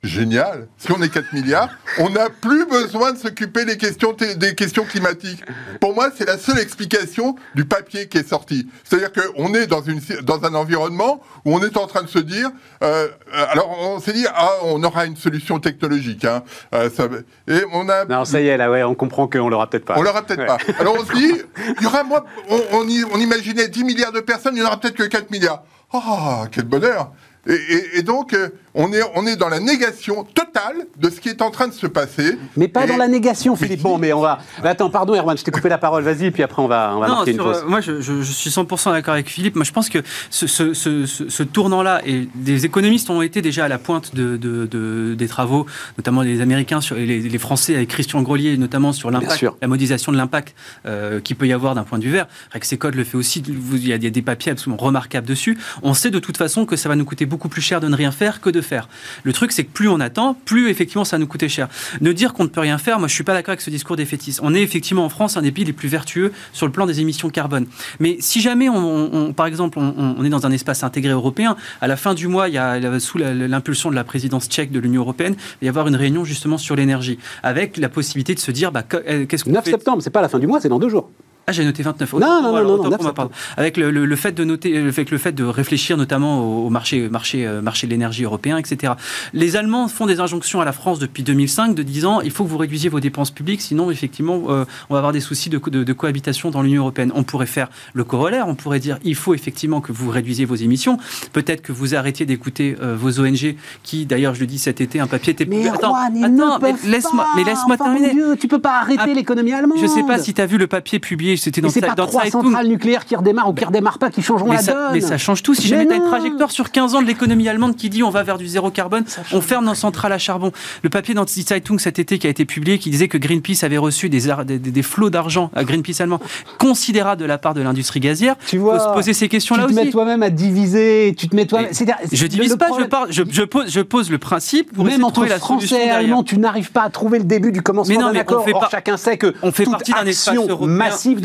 Génial. Si on est 4 milliards, on n'a plus besoin de s'occuper des questions, té- des questions climatiques. Pour moi, c'est la seule explication du papier qui est sorti. C'est-à-dire qu'on est dans, une, dans un environnement où on est en train de se dire, euh, alors on s'est dit, ah, on aura une solution technologique. Hein, euh, ça, va- et on a Non, ça y est, là, ouais, on comprend qu'on l'aura peut-être pas. on l'aura peut-être Ouais. pas. Alors on se dit, il y aura moi, on, on, y- on imaginait 10 milliards de personnes, il n'y en aura peut-être que 4 milliards. Oh, quel bonheur et, et- et donc, euh, on est, on est dans la négation totale de ce qui est en train de se passer. Mais pas Et- dans la négation, Philippe. Bon, mais on va. Mais attends, pardon, Erwan, je t'ai coupé la parole. Vas-y, puis après, on va, on va Non, marquer une sur, pause. euh, moi je, je- je suis 100% d'accord avec Philippe. Moi je pense que ce, ce- ce- tournant-là, et des économistes ont été déjà à la pointe de, de- de- des travaux, notamment les Américains sur, et les, les Français avec Christian Grelier, notamment sur l'impact, la modélisation de l'impact euh, qu'il peut y avoir d'un point de vue vert. Rexecode le fait aussi, il y, a, il y a des papiers absolument remarquables dessus. On sait de toute façon que ça va nous coûter beaucoup plus cher de ne rien faire que de faire. Le truc c'est que plus on attend, plus effectivement ça nous coûter cher. Ne dire qu'on ne peut rien faire, moi je suis pas d'accord avec ce discours défaitiste. On est effectivement en France un des pays les plus vertueux sur le plan des émissions carbone. Mais si jamais, on, par exemple, on, on est dans un espace intégré européen, à la fin du mois, il y a, sous l'impulsion de la présidence tchèque de l'Union européenne, il va y avoir une réunion justement sur l'énergie, avec la possibilité de se dire, bah, euh, qu'est-ce qu'on 9 fait septembre, c'est pas la fin du mois, c'est dans deux jours. Ah, j'ai noté 29. Non, non, non, voilà, non, non, pour 9 ma part. Avec le, le- le fait de noter, fait, le fait de réfléchir notamment au, au marché, marché, euh, marché de l'énergie européen, etc. Les Allemands font des injonctions à la France depuis 2005 de disant il faut que vous réduisiez vos dépenses publiques, sinon effectivement euh, on va avoir des soucis de, de- de cohabitation dans l'Union européenne. On pourrait faire le corollaire, on pourrait dire il faut effectivement que vous réduisiez vos émissions, peut-être que vous arrêtiez d'écouter euh, vos ONG qui, d'ailleurs, je le dis cet été, un papier était Mais attends, ils attends, mais laisse-moi, mais laisse-moi Enfin, terminer. Dieu, tu peux pas arrêter Ah, l'économie allemande. Je sais pas si tu as vu le papier publié, c'était dans, Mais pas dans trois centrales nucléaires qui redémarrent ou qui redémarrent pas qui changeront Mais la ça, donne. mais ça change tout. Si Mais jamais tu as une trajectoire sur 15 ans de l'économie allemande qui dit on va vers du zéro carbone, on ferme nos centrales à charbon. Le papier dans Die Zeitung cet été qui a été publié qui disait que Greenpeace avait reçu des, ar- des, des- des flots d'argent à Greenpeace allemand considérables de la part de l'industrie gazière. Tu vois, faut se poser ces tu questions-là te mets aussi. toi-même à diviser, tu te mets toi-même. Je divise le pas, je, parle, je, je pose, je pose le principe pour Même entre la Français et. Allemands, tu n'arrives pas à trouver le début du commencement Mais non, mais on fait Or, pas- chacun sait que on fait partie d'un espace action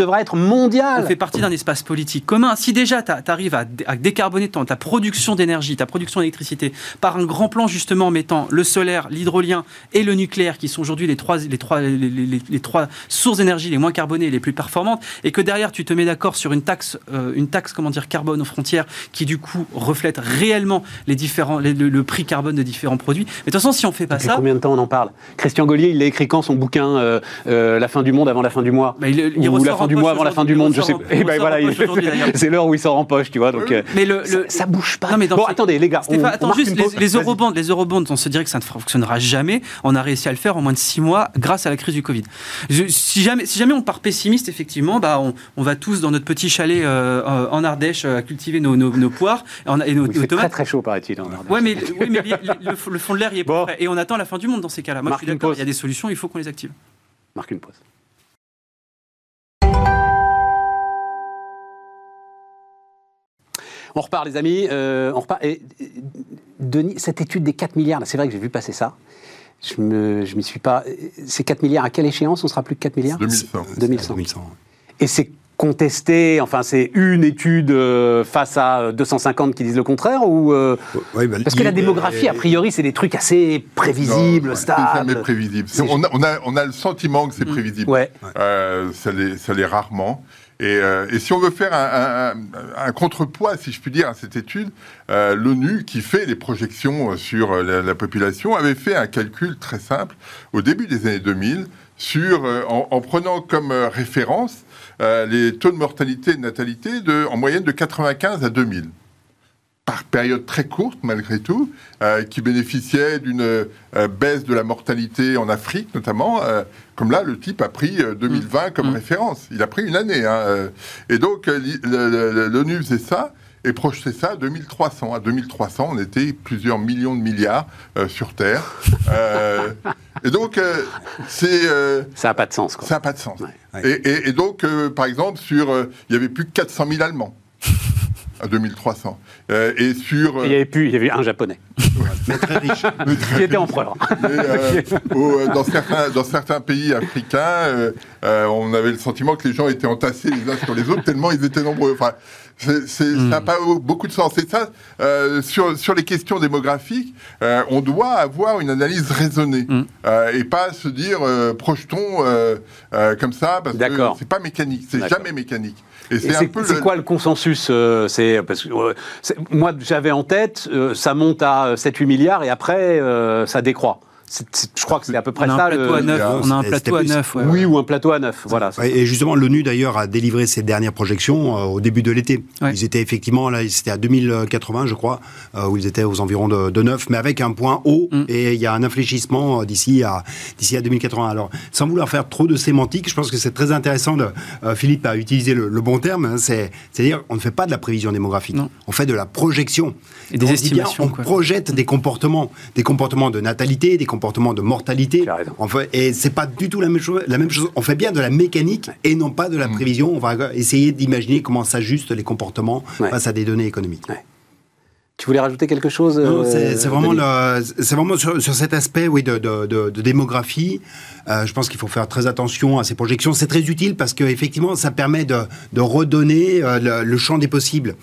devrait être mondiale. On fait partie d'un espace politique commun. Si déjà tu arrives à, dé- à décarboner ton- ta production d'énergie, ta production d'électricité, par un grand plan justement en mettant le solaire, l'hydrolien et le nucléaire, qui sont aujourd'hui les trois, les, trois, les, les- les- les trois sources d'énergie les moins carbonées et les plus performantes, et que derrière tu te mets d'accord sur une taxe, euh, une taxe comment dire, carbone aux frontières, qui du coup reflète réellement les différents, le, le prix carbone de différents produits. Mais de toute façon, si on fait pas Depuis ça, combien de temps on en parle? Christian Gaulier, il l'a écrit quand son bouquin euh, euh, La fin du monde avant la fin du mois? Bah, il- il Ou ressort la en fin du mois avant la fin du monde, je sais il ben voilà, c'est l'heure où il sort en poche, tu vois. Donc, euh, mais le, ça, le- ça bouge pas. Non, mais dans bon, attendez, les gars. Stéphane, on- on attends, juste les, eurobonds, les eurobonds, on se dirait que ça ne fonctionnera jamais. On a réussi à le faire en moins de six mois grâce à la crise du Covid. Je- si, jamais, si jamais on part pessimiste, effectivement, bah, on, on va tous dans notre petit chalet euh, euh, en Ardèche euh, à cultiver nos, nos- nos poires et, on a- et nos, très tomates. très chaud, paraît-il. en Ardèche. Ouais, mais, le, le fond de l'air y est Bon. pas prêt. Et on attend la fin du monde dans ces cas-là. Moi, Marque je suis d'accord. Il y a des solutions, il faut qu'on les active. Marque une pause. On repart, les amis. euh, on repart. Et, euh, Denis, cette étude des 4 milliards, c'est vrai que j'ai vu passer ça. Je ne je m'y suis pas. Ces 4 milliards, à quelle échéance On sera plus que 4 milliards? 2100. 2100. 2100. Et c'est contesté, enfin, c'est une étude euh, face à euh, 250 qui disent le contraire ou. euh, Ouais, bah, Parce que la démographie, a priori, c'est des trucs assez prévisibles, Non, C'est jamais stables. prévisible. On a, on, a, on a le sentiment que c'est Mm. prévisible. Ouais. Euh, ça l'est ça l'est rarement. Et, euh, et si on veut faire un, contrepoids, si je puis dire, à cette étude, euh, l'ONU, qui fait les projections sur euh, la, la population, avait fait un calcul très simple au début des années 2000 sur, en, en prenant comme référence les taux de mortalité et de natalité en moyenne de 95 à 2000 par période très courte malgré tout, euh, qui bénéficiait d'une euh, baisse de la mortalité en Afrique notamment. euh, comme là, le type a pris euh, 2020 comme Mm. référence. Il a pris une année. hein, euh. et donc, l'ONU faisait ça et projetait ça à 2300. À 2300, on était plusieurs millions de milliards euh, sur Terre. Euh, et donc, euh, c'est... euh, Ça n'a pas de sens. Quoi. ça n'a pas de sens. Ouais. Et, et- et donc, euh, par exemple, sur, euh, il y avait plus que 400 000 Allemands à 2300. Euh, et sur, euh, Il y avait plus, il y avait un japonais Mais très riche. qui était empereur. et, euh, au- euh, dans, certains, dans certains pays africains, euh, euh, on avait le sentiment que les gens étaient entassés les uns sur les autres tellement ils étaient nombreux. Enfin, c'est- c'est- ça n'a pas beaucoup de sens. Et ça, euh, sur, sur les questions démographiques, euh, on doit avoir une analyse raisonnée Mm. euh, et pas se dire euh, projetons euh, euh, comme ça parce que D'accord. c'est pas mécanique, c'est D'accord. jamais mécanique. Et c'est le- quoi le consensus euh, C'est parce que euh, moi j'avais en tête, euh, ça monte à 7-8 milliards et après euh, ça décroît. C'est- c'est- je crois que c'est à peu près On a un ça. plateau le- à 9. On a un plateau à plus. 9. ouais. Oui, ou un plateau à 9. Voilà. et justement, l'ONU d'ailleurs a délivré ses dernières projections euh, au début de l'été. Ouais. Ils étaient effectivement là, c'était à 2080, je crois, euh, où ils étaient aux environs de, de 9, mais avec un point haut. Mm. Et il y a un infléchissement euh, d'ici à d'ici à 2080. Alors, sans vouloir faire trop de sémantique, je pense que c'est très intéressant. De, euh, Philippe a utilisé le, le bon terme. hein, c'est c'est-à-dire, on ne fait pas de la prévision démographique. Non. On fait de la projection. Et des On bien, estimations, on quoi. projette des comportements, des comportements de natalité, des comportements de mortalité. Fait- et c'est pas du tout la même chose. La même chose. On fait bien de la mécanique et non pas de la prévision. On va essayer d'imaginer comment s'ajustent les comportements Ouais. face à des données économiques. Tu voulais rajouter quelque chose euh, c'est vraiment, le- vraiment sur, sur cet aspect oui, de, de- de- de démographie. euh, je pense qu'il faut faire très attention à ces projections. C'est très utile parce qu'effectivement, ça permet de, redonner euh, le, le champ des possibles.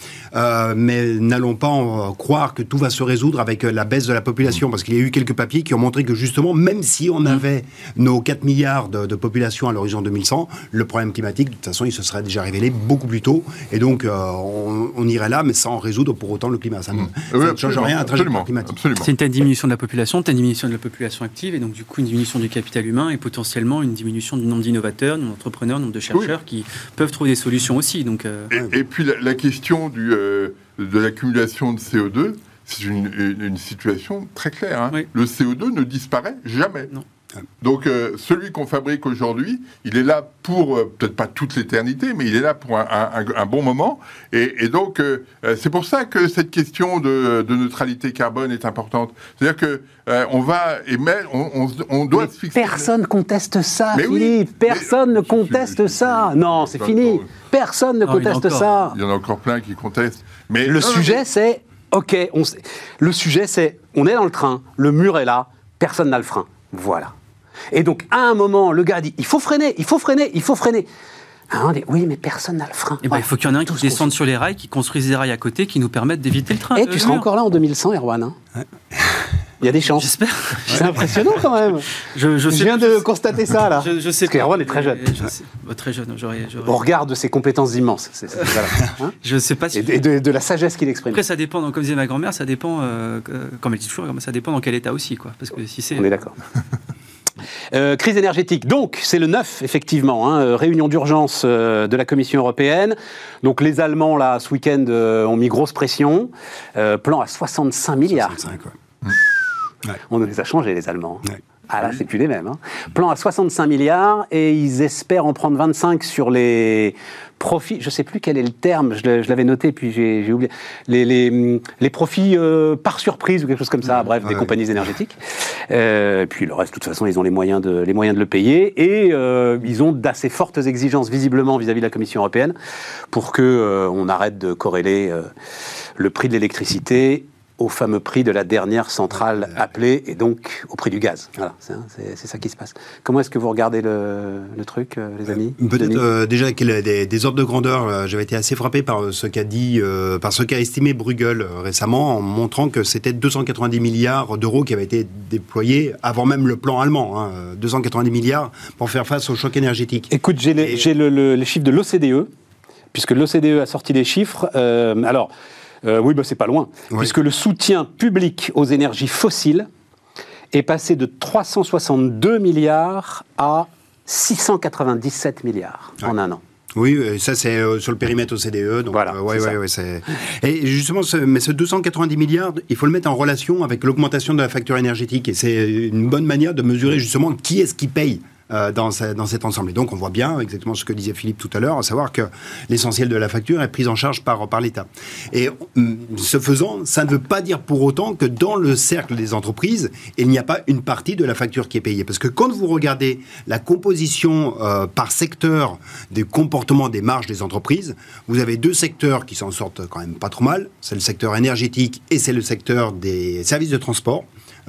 Mais n'allons pas en, croire que tout va se résoudre avec la baisse de la population. Parce qu'il y a eu quelques papiers qui ont montré que justement, même si on avait nos 4 milliards de, de population à l'horizon 2100, le problème climatique, de toute façon, il se serait déjà révélé beaucoup plus tôt. Et donc, euh, on, on irait là, mais sans résoudre pour autant le climat. Ça ne, Oui, ne change absolument, rien à la trajectoire absolument, climatique. absolument. C'est une telle diminution de la population, telle diminution de la population active, et donc du coup une diminution du capital humain et potentiellement une diminution du nombre d'innovateurs, du nombre d'entrepreneurs, du nombre de chercheurs qui peuvent trouver des solutions aussi. Donc, euh, Et, et puis la, la question du, euh, de l'accumulation de CO2, c'est une, une- une situation très claire. hein. Oui. Le CO2 ne disparaît jamais. Non. Donc euh, celui qu'on fabrique aujourd'hui, il est là pour euh, peut-être pas toute l'éternité, mais il est là pour un, un- un- un bon moment. Et, et donc euh, c'est pour ça que cette question de, de neutralité carbone est importante. C'est-à-dire que euh, on va émettre, on, on doit Mais se fixer. Personne conteste ça, Mais oui, Philippe. mais- Personne ne conteste ça. Non, c'est fini. Personne ne Non, conteste encore. ça. Il y en a encore plein qui contestent. Mais Le non, sujet, mais- c'est OK. On le sujet, c'est on est dans le train, le mur est là, personne n'a le frein. Voilà. Et donc, à un moment, le gars dit il faut freiner, il faut freiner, il faut freiner. Ah, on dit oui, mais personne n'a le frein. eh ben, il faut qu'il y en ait un qui descende sur les rails, qui construise des rails à côté, qui nous permettent d'éviter le train. Et euh, tu seras encore là en 2100, Erwan. hein Il y a des chances. J'espère. C'est impressionnant quand même. Je, je Je sais- viens de constater ça là. Je, je sais Parce qu'Erwan est très jeune. Je sais- bah, très jeune, j'aurais. j'aurais- Au regard de ses compétences immenses. C'est- voilà. Hein Je sais pas si. et de, et de- de la sagesse qu'il exprime. Après, ça dépend, donc, comme disait ma grand-mère, ça dépend, euh, comme elle dit toujours, ça dépend dans quel état aussi, quoi. Parce que si c'est. On est d'accord. Euh, crise énergétique. Donc, c'est le 9, effectivement, hein, euh, réunion d'urgence euh, de la Commission européenne. Donc, les Allemands, là, ce week-end, euh, ont mis grosse pression. Euh, plan à 65 milliards. 65, ouais. On les a changés, les Allemands. Ouais. Ah là, c'est plus les mêmes. hein. Plan à 65 milliards et ils espèrent en prendre 25 sur les profits. Je ne sais plus quel est le terme, je l'avais noté puis j'ai oublié. Les, les, les profits euh, par surprise ou quelque chose comme ça, bref, des Ouais. compagnies énergétiques. Euh, puis le reste, de toute façon, ils ont les moyens de, les moyens de le payer et euh, ils ont d'assez fortes exigences visiblement vis-à-vis de la Commission européenne pour que euh, on arrête de corréler le prix de l'électricité au fameux prix de la dernière centrale appelée et donc au prix du gaz. Voilà, c'est ça qui se passe. Comment est-ce que vous regardez le, le truc, euh, les amis Peut-être euh, déjà qu'il y a des, des ordres de grandeur. euh, J'avais été assez frappé par euh, ce qu'a dit, euh, par ce qu'a estimé Bruegel euh, récemment, en montrant que c'était 290 milliards d'euros qui avaient été déployés avant même le plan allemand. hein, euh, 290 milliards pour faire face au choc énergétique. Écoute, j'ai Et- le- le- les chiffres de l'OCDE, puisque l'OCDE a sorti les chiffres. Euh, alors, euh, oui, bah, c'est pas loin, Oui. puisque le soutien public aux énergies fossiles est passé de 362 milliards à 697 milliards en un an. Oui, euh, ça c'est euh, sur le périmètre OCDE. Donc, Voilà, euh, ouais, ouais, ouais, Et justement, ce, mais ce 290 milliards, il faut le mettre en relation avec l'augmentation de la facture énergétique. Et c'est une bonne manière de mesurer justement qui est-ce qui paye. Euh, Dans, ce- dans cet ensemble. Et donc, on voit bien exactement ce que disait Philippe tout à l'heure, à savoir que l'essentiel de la facture est pris en charge par, l'État. Et hum, ce faisant, ça ne veut pas dire pour autant que dans le cercle des entreprises, il n'y a pas une partie de la facture qui est payée. Parce que quand vous regardez la composition euh, par secteur des comportements des marges des entreprises, vous avez deux secteurs qui s'en sortent quand même pas trop mal. C'est le secteur énergétique et c'est le secteur des services de transport,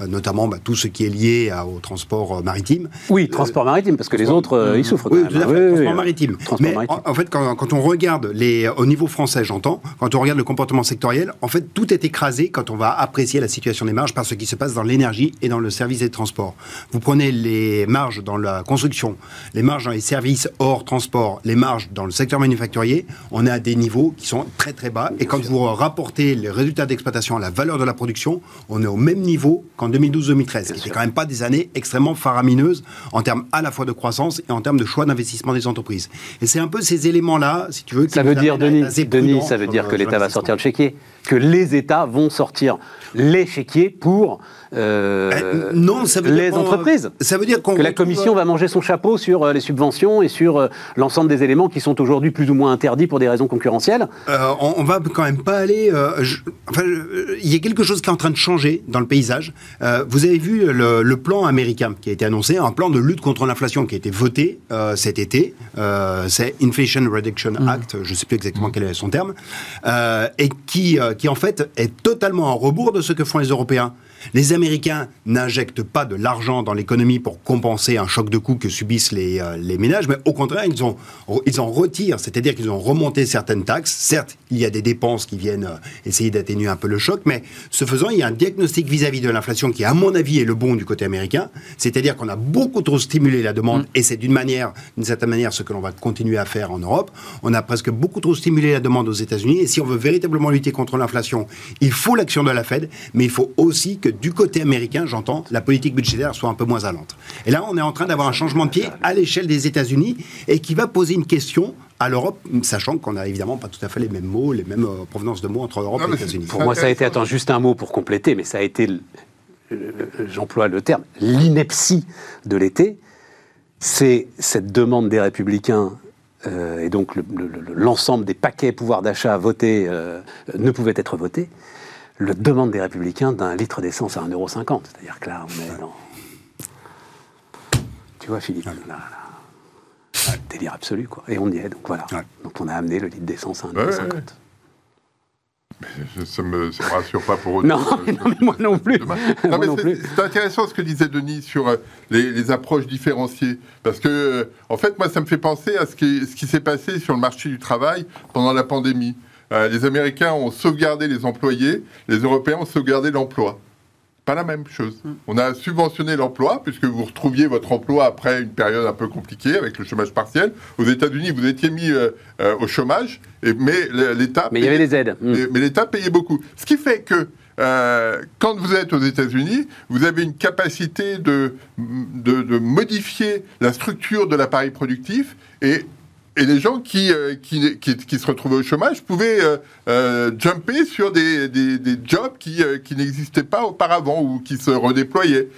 notamment bah, tout ce qui est lié à- au transport euh, maritime. Oui, transport maritime, parce que les autres, euh, ils souffrent quand Oui, même. tout à fait, oui, transport oui. maritime. Transport Mais maritime. En, en fait, quand, quand on regarde les, au niveau français, j'entends, quand on regarde le comportement sectoriel, en fait, tout est écrasé quand on va apprécier la situation des marges par ce qui se passe dans l'énergie et dans le service des transports. Vous prenez les marges dans la construction, les marges dans les services hors transport, les marges dans le secteur manufacturier, on est à des niveaux qui sont très très bas. Et quand vous rapportez les résultats d'exploitation à la valeur de la production, on est au même niveau qu'en 2012-2013, qui n'est quand même pas des années extrêmement faramineuses en termes à la fois de croissance et en termes de choix d'investissement des entreprises. Et c'est un peu ces éléments-là, si tu veux, qui Ça veut dire, Denis, Denis, ça veut dire que l'État va sortir le chéquier, que les États vont sortir les chéquiers pour euh, Euh, non, ça veut les dire entreprises. Ça veut dire Que la Commission va manger son chapeau sur euh, les subventions et sur euh, l'ensemble des éléments qui sont aujourd'hui plus ou moins interdits pour des raisons concurrentielles. On, on va quand même pas aller. je- enfin, il y a quelque chose qui est en train de changer dans le paysage. Vous avez vu le, le plan américain qui a été annoncé, un plan de lutte contre l'inflation qui a été voté euh, cet été. Euh, c'est Inflation Reduction Act. Je ne sais plus exactement quel est son terme, euh, et qui, qui en fait est totalement en rebours de ce que font les Européens. Les Américains n'injectent pas de l'argent dans l'économie pour compenser un choc de coûts que subissent les, euh, les ménages, mais au contraire, ils, ont, ils en retirent, c'est-à-dire qu'ils ont remonté certaines taxes. Certes, il y a des dépenses qui viennent euh, essayer d'atténuer un peu le choc, mais ce faisant, il y a un diagnostic vis-à-vis de l'inflation qui, à mon avis, est le bon du côté américain, c'est-à-dire qu'on a beaucoup trop stimulé la demande, et c'est d'une manière, d'une certaine manière, ce que l'on va continuer à faire en Europe. On a presque beaucoup trop stimulé la demande aux États-Unis, et si on veut véritablement lutter contre l'inflation, il faut l'action de la Fed, mais il faut aussi que du côté américain, j'entends, la politique budgétaire soit un peu moins allante. Et là, on est en train d'avoir un changement de pied à l'échelle des États-Unis et qui va poser une question à l'Europe, sachant qu'on n'a évidemment pas tout à fait les mêmes mots, les mêmes euh, provenances de mots entre Europe Non, et mais États-Unis. Pour moi, ça a été, attends, juste un mot pour compléter, mais ça a été, j'emploie le terme, l'ineptie de l'été. C'est cette demande des républicains, euh, et donc le- le- le- l'ensemble des paquets pouvoir d'achat votés euh, ne pouvaient être votés. Le demande des républicains d'un litre d'essence à 1,50€. C'est-à-dire que là, on est dans. Tu vois, Philippe, là, là, délire absolu, quoi. Et on y est, donc voilà. Ouais. Donc on a amené le litre d'essence à 1,50€. Ouais, ouais, ouais. Ça ne me, rassure pas pour autant. Non, mais non, mais moi non plus. Mais c'est- plus. c'est intéressant ce que disait Denis sur euh, les, les approches différenciées. Parce que, euh, en fait, moi, ça me fait penser à ce qui, ce qui s'est passé sur le marché du travail pendant la pandémie. Euh, les Américains ont sauvegardé les employés, les Européens ont sauvegardé l'emploi. Pas la même chose. On a subventionné l'emploi, puisque vous retrouviez votre emploi après une période un peu compliquée avec le chômage partiel. Aux États-Unis, vous étiez mis euh, euh, au chômage, et, mais l'État. Mais il y avait payait- des aides. Mm. mais, mais l'État payait beaucoup. Ce qui fait que euh, quand vous êtes aux États-Unis, vous avez une capacité de, de, de modifier la structure de l'appareil productif et et les gens qui, euh, se retrouvaient au chômage pouvaient euh, euh, jumper sur des, des, jobs qui, euh, qui n'existaient pas auparavant ou qui se redéployaient.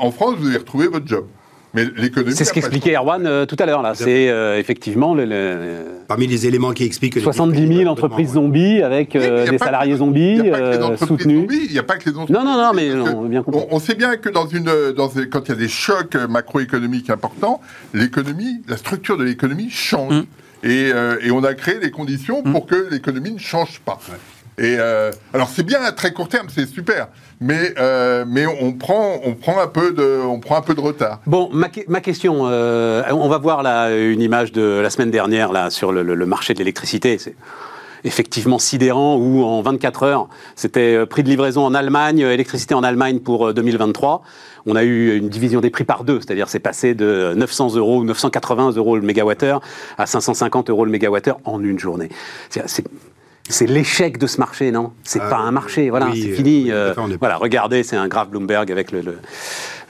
En France, vous avez retrouvé votre job. Mais l'économie. C'est ce qu'expliquait Erwan euh, tout à l'heure. là. C'est euh, effectivement le, le- Parmi les éléments qui expliquent que... les 70 pays 000 doivent entreprises zombies avec euh, des salariés zombies Il n'y a pas que les euh, entreprises soutenus. zombies, il n'y a pas que les entreprises Non, non, non, mais on a bien compris. On, on sait bien que dans une, dans une- quand il y a des chocs macroéconomiques importants, l'économie, la structure de l'économie change. Mm. Et, euh, et on a créé les conditions pour que l'économie ne change pas. Euh, alors c'est bien à très court terme, c'est super, mais euh, mais on prend on prend un peu de on prend un peu de retard. Bon, ma, ma question, euh, on va voir là une image de la semaine dernière là sur le, marché de l'électricité. C'est effectivement sidérant où en 24 heures, c'était prix de livraison en Allemagne, électricité en Allemagne pour euh, 2023. On a eu une division des prix par deux, c'est-à-dire c'est passé de 900 euros ou 980 euros le mégawattheure à 550 euros le mégawattheure en une journée. C'est- c'est- l'échec de ce marché, non? C'est Euh, pas un marché, voilà, oui, c'est euh, fini. euh, voilà, regardez, c'est un grave Bloomberg avec le, le,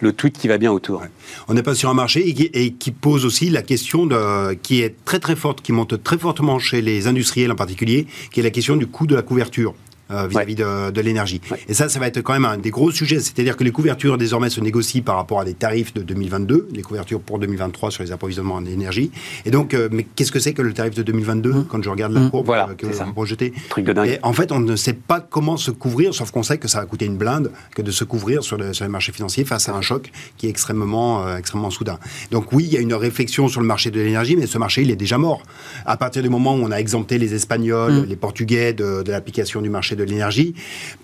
le tweet qui va bien autour. On n'est pas sur un marché et qui, et qui pose aussi la question de, qui est très très forte, qui monte très fortement chez les industriels en particulier, qui est la question du coût de la couverture. Euh, vis-à-vis de, de l'énergie. Ouais. Et ça, ça va être quand même un des gros sujets. C'est-à-dire que les couvertures désormais se négocient par rapport à des tarifs de 2022, les couvertures pour 2023 sur les approvisionnements en énergie. Et donc, euh, mais qu'est-ce que c'est que le tarif de 2022 quand je regarde la Mmh. courbe Voilà, euh, que vous projetez Truc de dingue. Et en fait, on ne sait pas comment se couvrir, sauf qu'on sait que ça va coûter une blinde que de se couvrir sur, le- sur les marchés financiers face à un choc qui est extrêmement, euh, extrêmement soudain. Donc oui, il y a une réflexion sur le marché de l'énergie, mais ce marché, il est déjà mort. À partir du moment où on a exempté les Espagnols, les Portugais de, de l'application du marché de l'énergie,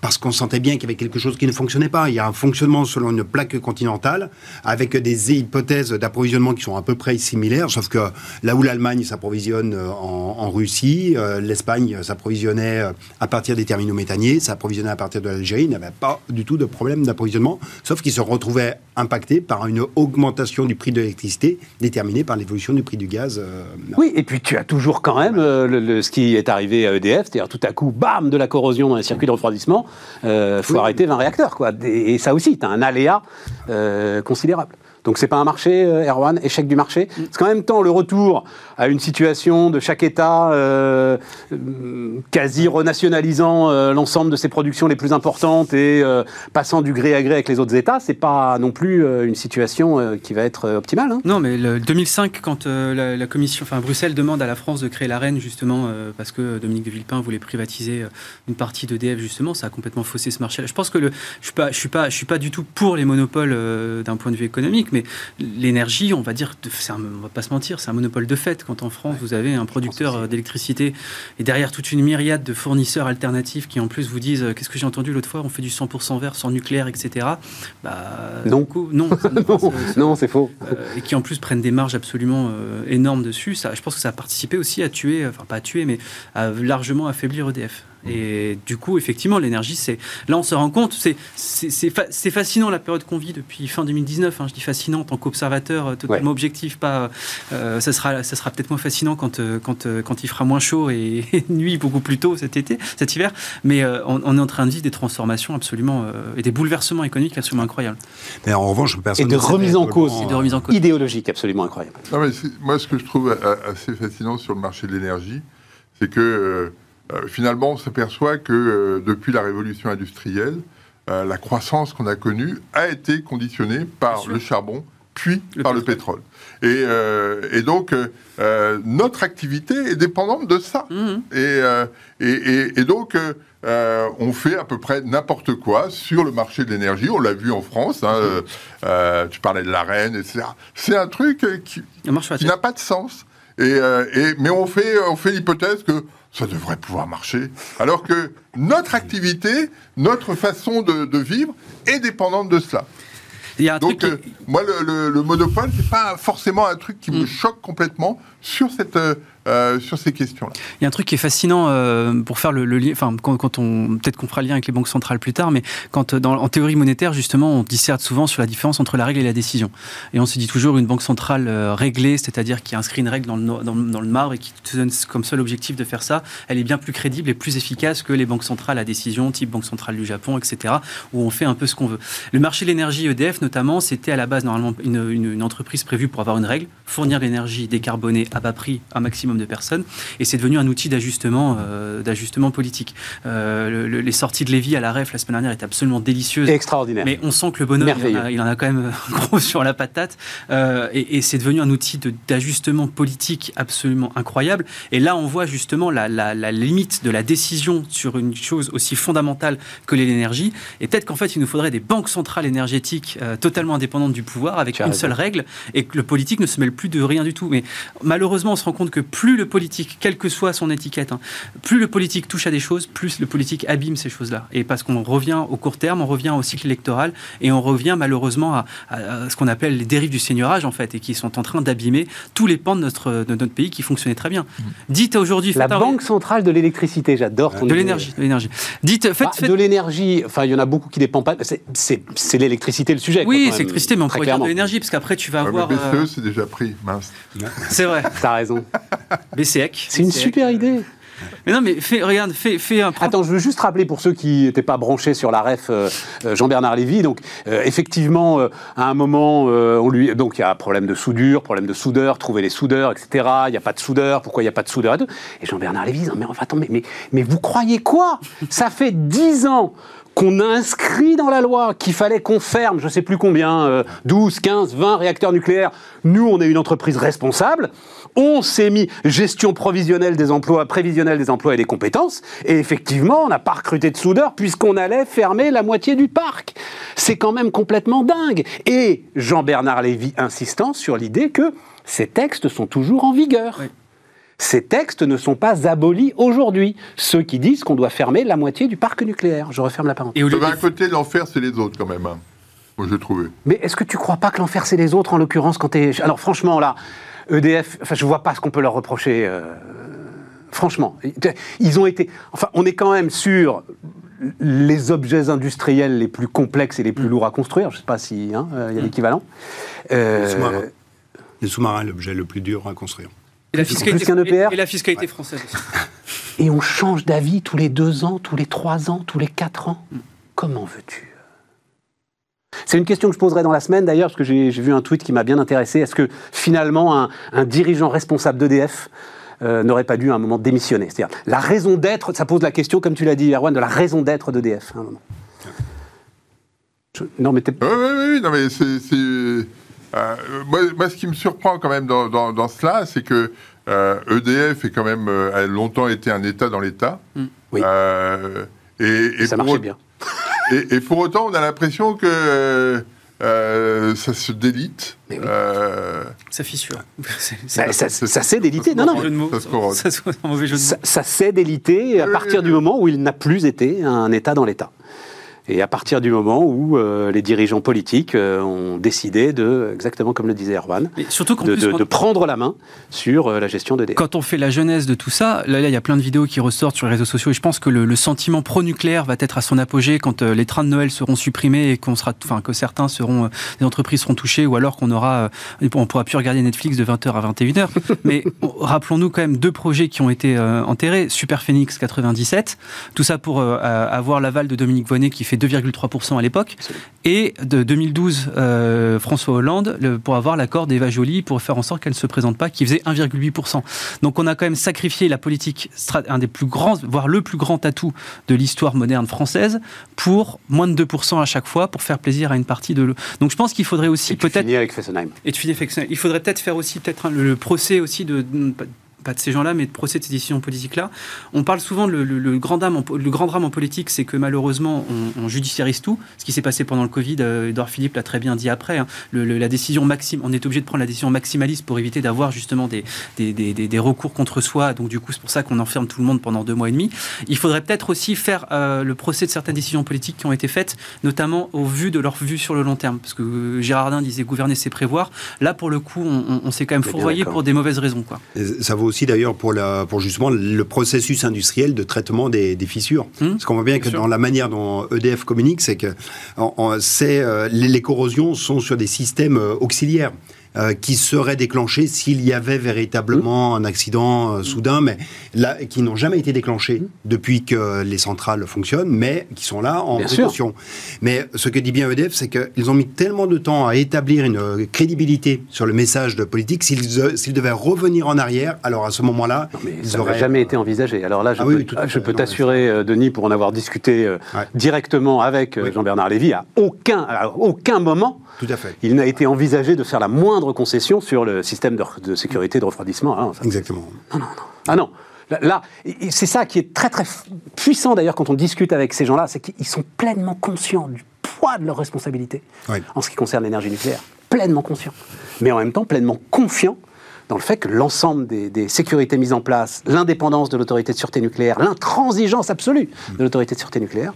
parce qu'on sentait bien qu'il y avait quelque chose qui ne fonctionnait pas. Il y a un fonctionnement selon une plaque continentale, avec des hypothèses d'approvisionnement qui sont à peu près similaires, sauf que là où l'Allemagne s'approvisionne euh, en, Russie, euh, l'Espagne s'approvisionnait euh, à partir des terminaux méthaniers, s'approvisionnait à partir de l'Algérie, il n'y avait pas du tout de problème d'approvisionnement, sauf qu'ils se retrouvaient impactés par une augmentation du prix de l'électricité déterminée par l'évolution du prix du gaz. Oui, et puis tu as toujours quand même le- ce qui est arrivé à EDF, c'est-à-dire tout à coup, bam, de la corrosion dans les circuits de refroidissement, euh, faut Oui. arrêter 20 réacteurs, quoi. Et, et ça aussi, tu as un aléa euh, considérable. Donc c'est pas un marché, euh, Erwan, échec du marché. C'est qu'en même temps le retour à une situation de chaque État euh, euh, quasi renationalisant euh, l'ensemble de ses productions les plus importantes et euh, passant du gré à gré avec les autres États, c'est pas non plus une situation qui va être optimale. hein. Non, mais le 2005, quand la, la commission, enfin Bruxelles demande à la France de créer l'AREN justement parce que Dominique de Villepin voulait privatiser une partie d'EDF justement, ça a complètement faussé ce marché. Je pense que le, je suis pas, je suis pas, je suis pas du tout pour les monopoles d'un point de vue économique, mais l'énergie, on va dire, un- on va pas se mentir, c'est un monopole de fait. Quand en France vous avez un producteur euh, d'électricité et derrière toute une myriade de fournisseurs alternatifs qui en plus vous disent, euh, qu'est-ce que j'ai entendu l'autre fois, on fait du 100% vert, sans nucléaire, etc. Bah, Non. coup, non, me- non, c'est faux. euh, et qui en plus prennent des marges absolument euh, énormes dessus, ça, je pense que ça a participé aussi à tuer, enfin pas à tuer, mais à largement affaiblir EDF. Et du coup, effectivement, l'énergie, c'est là on se rend compte, c'est c'est c'est fa- c'est fascinant la période qu'on vit depuis fin 2019. hein, je dis fascinant en tant qu'observateur euh, totalement objectif, pas. euh, ça sera ça sera peut-être moins fascinant quand euh, quand quand il fera moins chaud et, et nuit beaucoup plus tôt cet été, cet hiver. Mais euh, on, on est en train de vivre des transformations absolument euh, et des bouleversements économiques absolument incroyables. Mais en revanche, Et personne de ne sait remise en cause. Et de remise en cause. idéologique absolument incroyable. Non, mais c'est- moi, ce que je trouve a- assez fascinant sur le marché de l'énergie, c'est que euh, finalement, on s'aperçoit que euh, depuis la révolution industrielle, euh, la croissance qu'on a connue a été conditionnée par le charbon, puis Le par le pétrole. Et, et donc, notre activité est dépendante de ça. Mhm. Et, et, et- et donc, on fait à peu près n'importe quoi sur le marché de l'énergie. On l'a vu en France. hein, euh, tu parlais de la reine, etc. C'est un truc qui, n'a pas de sens. Et- mais on fait, on fait l'hypothèse que ça devrait pouvoir marcher. Alors que notre activité, notre façon de, de vivre est dépendante de cela. Il y a un Donc, truc euh, moi, le, le- le monopole, c'est pas forcément un truc qui me Mm. choque complètement sur, cette, euh, euh, sur ces questions-là. Il y a un truc qui est fascinant euh, pour faire le, lien, enfin quand, quand peut-être qu'on fera le lien avec les banques centrales plus tard, mais quand euh, en théorie monétaire justement on disserte souvent sur la différence entre la règle et la décision. Et on se dit toujours une banque centrale réglée, c'est-à-dire qui inscrit une règle dans le, dans, le marbre et qui te donne comme seul objectif de faire ça, elle est bien plus crédible et plus efficace que les banques centrales à décision, type banque centrale du Japon, etc., où on fait un peu ce qu'on veut. Le marché de l'énergie EDF notamment, c'était à la base normalement une, entreprise prévue pour avoir une règle, fournir l'énergie décarbonée à bas prix un maximum de personnes, et c'est devenu un outil d'ajustement, euh, d'ajustement politique. Euh, le- le- les sorties de Lévy à la REF la semaine dernière étaient absolument délicieuses. Extraordinaire. Mais on sent que le bonhomme, il en, a, Merveilleux. il en a quand même gros sur la patate. Euh, et et c'est devenu un outil de- d'ajustement politique absolument incroyable. Et là, on voit justement la, la- la limite de la décision sur une chose aussi fondamentale que l'énergie. Et peut-être qu'en fait, il nous faudrait des banques centrales énergétiques euh, totalement indépendantes du pouvoir, avec Tu une seule règle, et que le politique ne se mêle plus de rien du tout. Mais malheureusement, on se rend compte que plus le politique, quelle que soit son étiquette, hein, plus le politique touche à des choses, plus le politique abîme ces choses-là. Et parce qu'on revient au court terme, on revient au cycle électoral, et on revient malheureusement à, à- à ce qu'on appelle les dérives du seigneurage, en fait, et qui sont en train d'abîmer tous les pans de notre, de notre pays qui fonctionnaient très bien. Dites aujourd'hui... La Banque centrale de l'électricité, j'adore ton De l'énergie, de l'énergie. Dites, faites, Bah, faites- De l'énergie, enfin, il y en a beaucoup qui dépendent pas. c'est- l'électricité le sujet. Oui, c'est l'électricité, mais on pourrait dire de l'énergie, parce qu'après tu vas Ouais, avoir... euh, BCE, c'est déjà pris, mince. c'est vrai, T'as raison. BCEC. C'est une BCEC. super idée. Mais non, mais fais, regarde, fais, fais un. Attends, je veux juste rappeler pour ceux qui n'étaient pas branchés sur la ref euh, euh, Jean-Bernard Lévy. Donc, euh, effectivement, euh, à un moment, euh, on lui, donc il y a un problème de soudure, problème de soudeur, trouver les soudeurs, etc. Il n'y a pas de soudeur. Pourquoi il n'y a pas de soudeur et tout? Et Jean-Bernard Lévy dit mais enfin, attends, mais, mais, mais vous croyez quoi? Ça fait dix ans qu'on a inscrit dans la loi qu'il fallait qu'on ferme, je ne sais plus combien, euh, 12, 15, 20 réacteurs nucléaires. Nous, on est une entreprise responsable. On s'est mis gestion provisionnelle des emplois, prévisionnelle des emplois et des compétences. Et effectivement, on n'a pas recruté de soudeurs puisqu'on allait fermer la moitié du parc. C'est quand même complètement dingue. Et Jean-Bernard Lévy insistant sur l'idée que ces textes sont toujours en vigueur. Oui. Ces textes ne sont pas abolis aujourd'hui. Ceux qui disent qu'on doit fermer la moitié du parc nucléaire. Je referme la parenthèse. Et au lieu D'un de- côté, l'enfer, c'est les autres, quand même. hein. Moi, j'ai trouvé. Mais est-ce que tu crois pas que l'enfer c'est les autres en l'occurrence quand t'es alors franchement là EDF enfin je vois pas ce qu'on peut leur reprocher euh, franchement ils ont été enfin on est quand même sur les objets industriels les plus complexes et les plus lourds à construire je sais pas si hein, euh, il y a l'équivalent Euh, Les sous-marins. Les sous-marins, l'objet le plus dur à construire. et la fiscalité, qu'un EPR. et la fiscalité française aussi. et on change d'avis tous les deux ans tous les trois ans tous les quatre ans comment veux-tu? C'est une question que je poserai dans la semaine d'ailleurs, parce que j'ai vu un tweet qui m'a bien intéressé. Est-ce que finalement un, un dirigeant responsable d'EDF euh, n'aurait pas dû à un moment démissionner? C'est-à-dire la raison d'être, ça pose la question, comme tu l'as dit Erwan, de la raison d'être d'EDF à un moment. Je- non mais t'es- Oui, oui, oui, non, mais c'est. euh, moi, moi, ce qui me surprend quand même dans, dans, dans cela, c'est que euh, EDF est quand même, euh, a longtemps été un État dans l'État. Oui. Et, et ça marchait bien. Et, et pour autant, on a l'impression que euh, euh, ça se délite. Oui. Euh, Ça fissure. Ça, c'est- ça, ça s'est délité. Non, non, mauvais jeu de mots. ça s'est délité à partir du moment où il n'a plus été un État dans l'État. Et à partir du moment où euh, les dirigeants politiques euh, ont décidé de, exactement comme le disait Erwan, surtout de, plus, de- quand- de prendre la main sur euh, la gestion d'EDF. Quand on fait la genèse de tout ça, là, il y a plein de vidéos qui ressortent sur les réseaux sociaux et je pense que le, le sentiment pro-nucléaire va être à son apogée quand les trains de Noël seront supprimés et qu'on sera, enfin, que certains seront, les entreprises seront touchées ou alors qu'on aura, on pourra plus regarder Netflix de 20h à 21h. Mais on- rappelons-nous quand même deux projets qui ont été enterrés. Super Phoenix 97, tout ça pour avoir l'aval de Dominique Voynet qui fait 2,3% à l'époque et de 2012 euh, François Hollande le- pour avoir l'accord d'Eva Joly pour faire en sorte qu'elle ne se présente pas qui faisait 1,8%. Donc on a quand même sacrifié la politique, un des plus grands, voire le plus grand atout de l'histoire moderne française pour moins de 2% à chaque fois pour faire plaisir à une partie de le. Donc je pense qu'il faudrait aussi Et tu peut-être finis avec Fessenheim. et avec. Il faudrait peut-être faire aussi peut-être le, le procès aussi de pas de ces gens-là, mais de procès de ces décisions politiques-là. On parle souvent le, le- le grand drame en, le grand drame en politique, c'est que malheureusement on, on judiciarise tout. Ce qui s'est passé pendant le Covid, euh, Edouard Philippe l'a très bien dit après. hein. Le- le- la décision maxime, on est obligé de prendre la décision maximaliste pour éviter d'avoir justement des, des, des- des- des recours contre soi. Donc du coup, c'est pour ça qu'on enferme tout le monde pendant deux mois et demi. Il faudrait peut-être aussi faire euh, le procès de certaines décisions politiques qui ont été faites, notamment au vu de leur vue sur le long terme. Parce que euh, Girardin disait gouverner, c'est prévoir. Là, pour le coup, on, on- on s'est quand même fourvoyé pour des mauvaises raisons. Quoi. Et Ça vaut aussi d'ailleurs pour, la, pour justement le processus industriel de traitement des, des fissures. Hum, Parce qu'on voit bien bien que sûr. dans la manière dont EDF communique, c'est que en- en- c'est, euh, les, les corrosions sont sur des systèmes euh, auxiliaires. Euh, qui seraient déclenchés s'il y avait véritablement un accident euh, soudain, mais là, qui n'ont jamais été déclenchés depuis que les centrales fonctionnent, mais qui sont là en Bien sûr. précaution. Mais ce que dit bien EDF, c'est qu'ils ont mis tellement de temps à établir une euh, crédibilité sur le message de politique, s'ils devaient revenir en arrière, alors à ce moment-là, ils ça n'a auraient- jamais été envisagé. Alors là, je Ah peux, oui, t'assurer, Denis, pour en avoir discuté euh, Ouais. directement avec Oui. Jean-Bernard Lévy, à aucun, à aucun moment, Tout à fait. il n'a été envisagé de faire la moindre concession sur le système de, de sécurité de refroidissement. hein, ça- Exactement. Ah non. Là, là, et- et c'est ça qui est très très puissant d'ailleurs quand on discute avec ces gens-là, c'est qu'ils sont pleinement conscients du poids de leurs responsabilités Oui. en ce qui concerne l'énergie nucléaire. Pleinement conscients. Mais en même temps pleinement confiants dans le fait que l'ensemble des, des sécurités mises en place, l'indépendance de l'autorité de sûreté nucléaire, l'intransigeance absolue de l'autorité de sûreté nucléaire,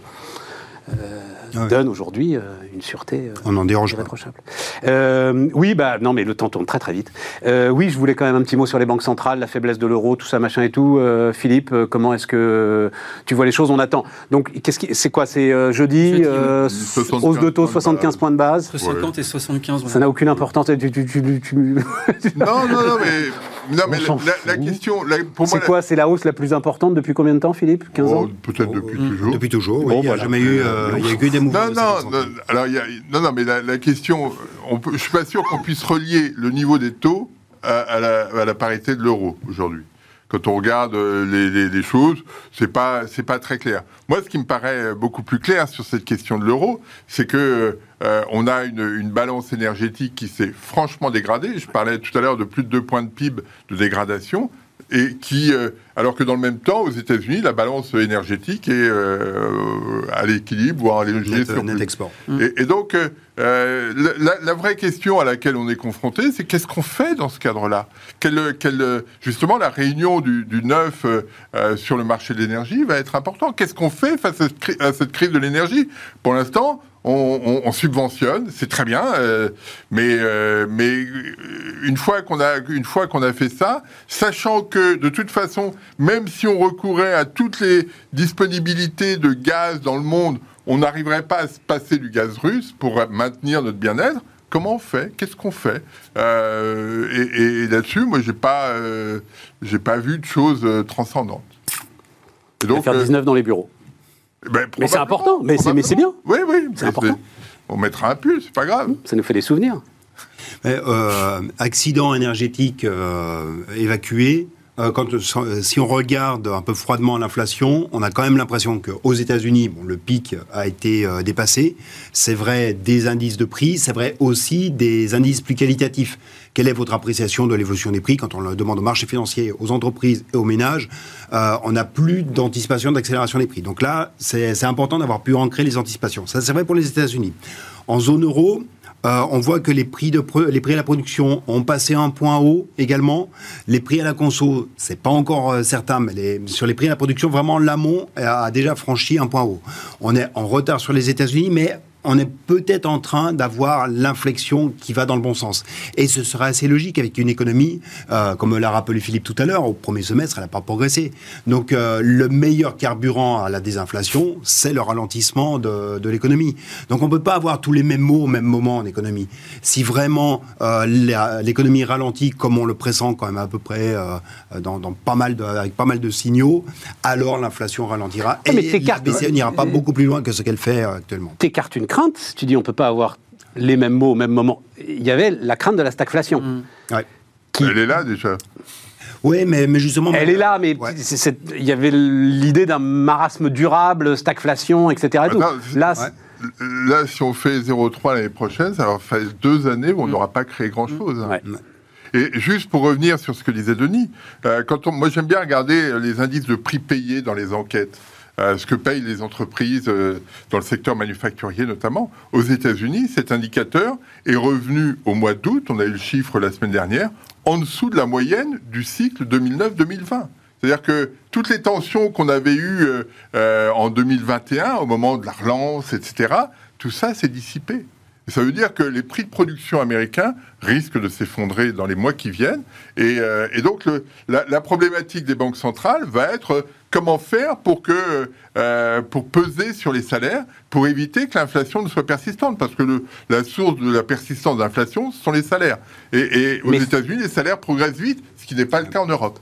Ouais. donne aujourd'hui euh, une sûreté. euh, On n'en dérange pas. irréprochable. Euh, oui, bah non, mais le temps tourne très très vite. Euh, oui, je voulais quand même un petit mot sur les banques centrales, la faiblesse de l'euro, tout ça, machin et tout. Euh, Philippe, comment est-ce que tu vois les choses? On attend. Donc, qu'est-ce qui, c'est quoi? C'est euh, jeudi, Jeudi, euh, 75 hausse de taux, points de 75 base. points de base? Entre 50 et 75. Ça n'a aucune importance. Tu, tu- tu- tu- tu- Non, non, non, mais, non, mais la, la fout. question, la- pour moi, C'est quoi? C'est la hausse la plus importante depuis combien de temps, Philippe? 15 Oh, ans? peut-être depuis toujours. Depuis toujours, Bon, oui. il n'y a voilà. jamais eu, euh, il y a eu que des Non, non, 50 non, centimes. alors il y a, non, non, mais la, la question, on peut, je suis pas sûr qu'on puisse relier le niveau des taux à, à la, à la parité de l'euro aujourd'hui. Quand on regarde euh, les, les- les choses, c'est pas c'est pas très clair. Moi, ce qui me paraît beaucoup plus clair sur cette question de l'euro, c'est que euh, on a une, une balance énergétique qui s'est franchement dégradée. Je parlais tout à l'heure de plus de 2 points de PIB de dégradation et qui, euh, alors que dans le même temps, aux États-Unis, la balance énergétique est euh, à l'équilibre, voire à l'énergie Net, export. Et, et donc, euh, la, vraie question à laquelle on est confronté, c'est qu'est-ce qu'on fait dans ce cadre-là? Quelle- quelle, Justement, la réunion du, du 9 euh, euh, sur le marché de l'énergie va être importante? Qu'est-ce qu'on fait face à cette, cri- à cette crise de l'énergie? Pour l'instant, on, on- on subventionne, c'est très bien, euh, mais, euh, mais euh, une fois qu'on a, une fois qu'on a fait ça, sachant que de toute façon, même si on recourait à toutes les disponibilités de gaz dans le monde, on n'arriverait pas à se passer du gaz russe pour maintenir notre bien-être. Comment on fait? Qu'est-ce qu'on fait? Euh, Et, là-dessus, moi, j'ai pas, j'ai pas vu de choses transcendantes. Et faire euh, 19 dans les bureaux. Ben, Mais c'est important, mais c'est- mais c'est bien. Oui, oui, C'est important. On mettra un pull, c'est pas grave. Ça nous fait des souvenirs. Mais, euh, accident énergétique euh, évacué. euh, quand, si on regarde un peu froidement l'inflation, on a quand même l'impression qu'aux États-Unis, bon, le pic a été dépassé. C'est vrai des indices de prix, c'est vrai aussi des indices plus qualitatifs. Quelle est votre appréciation de l'évolution des prix quand on le demande au marché financier, aux entreprises et aux ménages euh, On n'a plus d'anticipation d'accélération des prix. Donc là, c'est important d'avoir pu ancrer les anticipations. Ça, c'est vrai pour les États-Unis. En zone euro, euh, on voit que les prix, de à la production ont passé un point haut également. Les prix à la conso, c'est pas encore euh, certain, mais sur les prix à la production, vraiment l'amont a déjà franchi un point haut. On est en retard sur les États-Unis, mais on est peut-être en train d'avoir l'inflexion qui va dans le bon sens. Et ce serait assez logique avec une économie, euh, comme l'a rappelé Philippe tout à l'heure, au premier semestre, elle n'a pas progressé. Donc euh, le meilleur carburant à la désinflation, c'est le ralentissement de, de l'économie. Donc on ne peut pas avoir tous les mêmes mots au même moment en économie. Si vraiment euh, l'économie ralentit, comme on le pressent quand même à peu près dans, dans pas mal de, avec pas mal de signaux, alors l'inflation ralentira. Mais la BCE n'ira pas beaucoup plus loin que ce qu'elle fait actuellement. T'écartes une crainte, tu dis on peut pas avoir les mêmes mots au même moment. Il y avait la crainte de la stagflation. Ouais. Qui- Elle est là déjà. Oui, mais, mais justement. Elle est là, mais Ouais. il y avait l'idée d'un marasme durable, stagflation, etc. et tout. Attends, c'est- Là, Ouais. Là, si on fait 0,3 l'année prochaine, ça va faire deux années où on n'aura pas créé grand-chose. hein. Ouais. Et juste pour revenir sur ce que disait Denis, euh, quand on, moi j'aime bien regarder les indices de prix payés dans les enquêtes. Ce que payent les entreprises euh, dans le secteur manufacturier notamment. Aux États-Unis, cet indicateur est revenu au mois d'août, on a eu le chiffre la semaine dernière, en dessous de la moyenne du cycle 2009-2020. C'est-à-dire que toutes les tensions qu'on avait eues euh, euh, en 2021, au moment de la relance, etc., tout ça s'est dissipé. Ça veut dire que les prix de production américains risquent de s'effondrer dans les mois qui viennent. Et, euh, et donc, le- la, la problématique des banques centrales va être euh, comment faire pour, que, euh, pour peser sur les salaires, pour éviter que l'inflation ne soit persistante. Parce que le- la source de la persistance de l'inflation, ce sont les salaires. Et, et aux États-Unis, les salaires progressent vite, ce qui n'est pas le cas en Europe.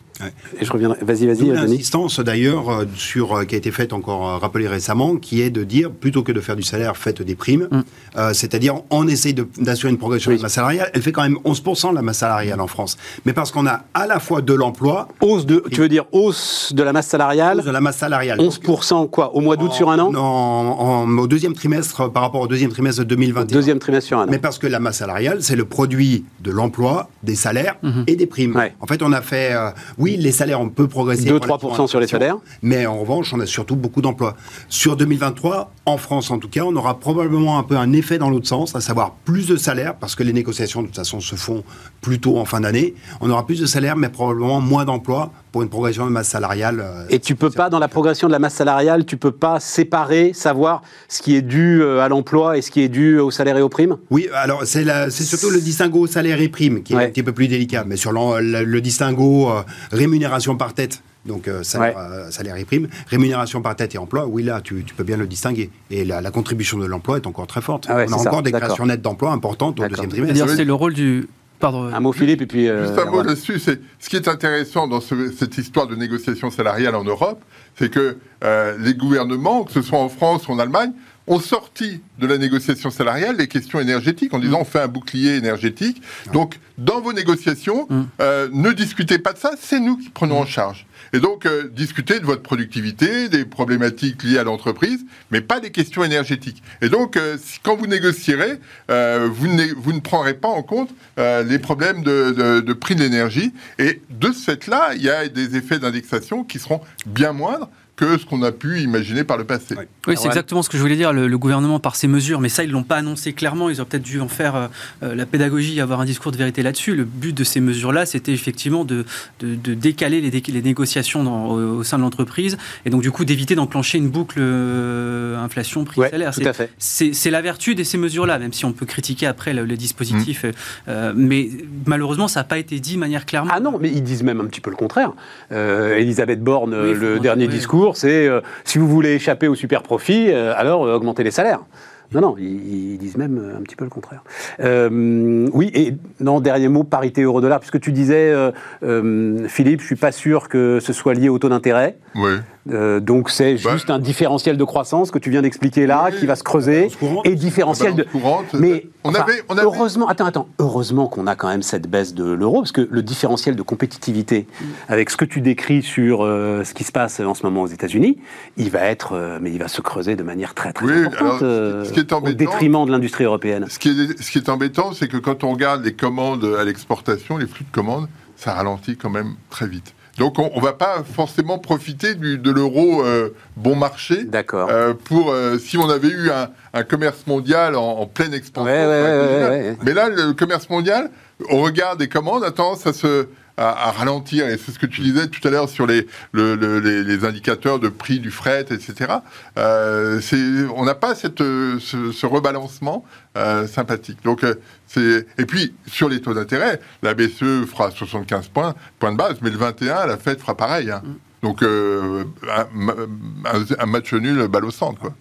Et je reviendrai. Vas-y, vas-y, l'insistance d'ailleurs euh, sur euh, qui a été faite encore euh, rappelée récemment, qui est de dire plutôt que de faire du salaire, faites des primes. Euh, C'est-à-dire on essaye d'assurer une progression Oui. de la masse salariale. Elle fait quand même 11% de la masse salariale en France, mais parce qu'on a à la fois de l'emploi, Hausse de, tu veux dire hausse de la masse salariale de la masse salariale. 11% quoi Au mois d'août sur un an En- en- au deuxième trimestre par rapport au deuxième trimestre de 2021. Deuxième trimestre sur un an. Mais parce que la masse salariale, c'est le produit de l'emploi, des salaires et des primes. Ouais. En fait, fait, on a fait, euh, oui, les salaires, on peut progresser. 2-3% sur les salaires. Mais en revanche, on a surtout beaucoup d'emplois. Sur 2023, en France en tout cas, on aura probablement un peu un effet dans l'autre sens, à savoir plus de salaires, parce que les négociations de toute façon se font plutôt en fin d'année. On aura plus de salaires, mais probablement moins d'emplois pour une progression de masse salariale. euh, Et tu peux pas, dans la progression de la masse salariale, tu peux pas séparer, savoir ce qui est dû euh, à l'emploi et ce qui est dû au salaire et aux primes? Oui, alors c'est surtout le distinguo salaire et prime qui est Ouais. un petit peu plus délicat, mais sur le distinguo euh, rémunération par tête. Donc euh, salaire, Ouais. euh, salaire et prime, rémunération par tête et emploi, oui là tu, tu peux bien le distinguer. Et la, la contribution de l'emploi est encore très forte. Ah ouais, On a ça, encore des créations nettes d'emplois importantes au deuxième trimestre. c'est le rôle du. Pardon. Un mot Philippe et puis... euh, Juste un mot là-dessus, c'est ce qui est intéressant dans ce- cette histoire de négociation salariale en Europe, c'est que euh, les gouvernements, que ce soit en France ou en Allemagne, ont sorti de la négociation salariale les questions énergétiques en disant on fait un bouclier énergétique. Donc, dans vos négociations, Mm. euh, ne discutez pas de ça, c'est nous qui prenons en charge. Et donc, euh, discutez de votre productivité, des problématiques liées à l'entreprise, mais pas des questions énergétiques. Et donc, euh, si- quand vous négocierez, vous, ne, vous ne prendrez pas en compte les problèmes de, de- de prix de l'énergie. Et de ce fait-là, il y a des effets d'indexation qui seront bien moindres que ce qu'on a pu imaginer par le passé. Oui, c'est exactement ce que je voulais dire. Le, le gouvernement, par ses mesures, mais ça, ils l'ont pas annoncé clairement. Ils auraient peut-être dû en faire euh, euh, la pédagogie, avoir un discours de vérité là-dessus. Le but de ces mesures-là, c'était effectivement de, de, de décaler les, dé- les négociations dans- au, au sein de l'entreprise et donc du coup d'éviter d'enclencher une boucle euh, inflation prix Ouais, salaire. tout C'est- à fait. C'est c'est la vertu de ces mesures-là, même si on peut critiquer après le, le dispositif. euh, mais malheureusement, ça n'a pas été dit de manière clairement. Ah non, mais ils disent même un petit peu le contraire. Euh, Elisabeth Borne, Oui, le dernier oui. discours, c'est euh, si vous voulez échapper au super profit, euh, alors euh, augmentez les salaires. Non, non, ils, disent même euh, un petit peu le contraire. Oui, et non, dernier mot, parité euro-dollar, puisque tu disais, Philippe, je suis pas sûr que ce soit lié au taux d'intérêt. Oui. Euh, donc c'est Bah, juste un différentiel de croissance que tu viens d'expliquer là, Oui, qui va se creuser, et différentiel de... Balance courante. Mais on enfin, avait, on avait- heureusement, attends, attends, heureusement qu'on a quand même cette baisse de l'euro, parce que le différentiel de compétitivité, avec ce que tu décris sur euh, ce qui se passe en ce moment aux États-Unis, il va être, euh, mais il va se creuser de manière très très Oui, importante alors, ce- qui est au embêtant- détriment de l'industrie européenne. Ce qui, est, ce qui est embêtant, c'est que quand on regarde les commandes à l'exportation, les flux de commandes, ça ralentit quand même très vite. Donc on ne va pas forcément profiter du- de l'euro euh, bon marché D'accord. euh, pour euh, si on avait eu un, un commerce mondial en, en pleine expansion. Ouais. Mais là, le commerce mondial, au regard des commandes, a tendance à se à, ralentir. Et c'est ce que tu disais tout à l'heure sur les, le- le- les, indicateurs de prix du fret, etc. Euh, on n'a pas cette, euh, ce, ce rebalancement euh, sympathique. Donc, c'est et puis sur les taux d'intérêt, la BCE fera 75 points, points de base, mais le 21, la Fed fera pareil. hein. Donc, euh, un, match nul, balle au centre. Quoi.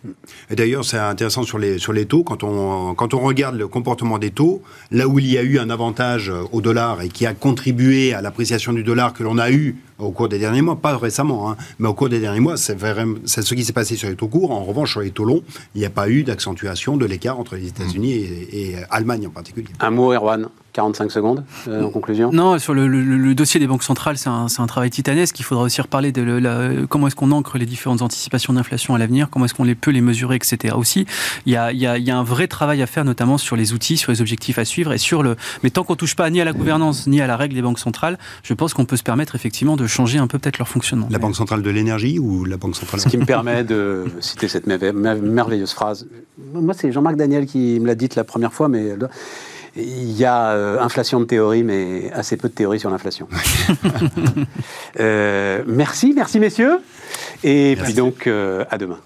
Et d'ailleurs, c'est intéressant sur les, sur les taux. Quand on, quand on regarde le comportement des taux, là où il y a eu un avantage au dollar et qui a contribué à l'appréciation du dollar que l'on a eu au cours des derniers mois, pas récemment, hein, mais au cours des derniers mois, c'est ce qui s'est passé sur les taux courts. En revanche, sur les taux longs, il n'y a pas eu d'accentuation de l'écart entre les États-Unis et, et Allemagne en particulier. Un mot, Erwan, 45 secondes euh, en conclusion. Non, sur le, le- le dossier des banques centrales, c'est un, travail titanesque. Il faudra aussi reparler de le- la- comment est-ce qu'on ancre les différentes anticipations d'inflation à l'avenir, comment est-ce qu'on les peut les mesurer, etc. Aussi, il y, a, il, y a, il y a un vrai travail à faire, notamment sur les outils, sur les objectifs à suivre et sur le. Mais tant qu'on touche pas ni à la gouvernance ni à la règle des banques centrales, je pense qu'on peut se permettre effectivement de changer un peu peut-être leur fonctionnement. La Banque centrale de l'énergie ou la Banque centrale Ce qui me permet de citer cette merve- mer- merveilleuse phrase. Moi, c'est Jean-Marc Daniel qui me l'a dite la première fois, mais doit- il y a euh, inflation de théorie, mais assez peu de théorie sur l'inflation. Euh, merci, merci messieurs. Et puis donc, euh, à demain.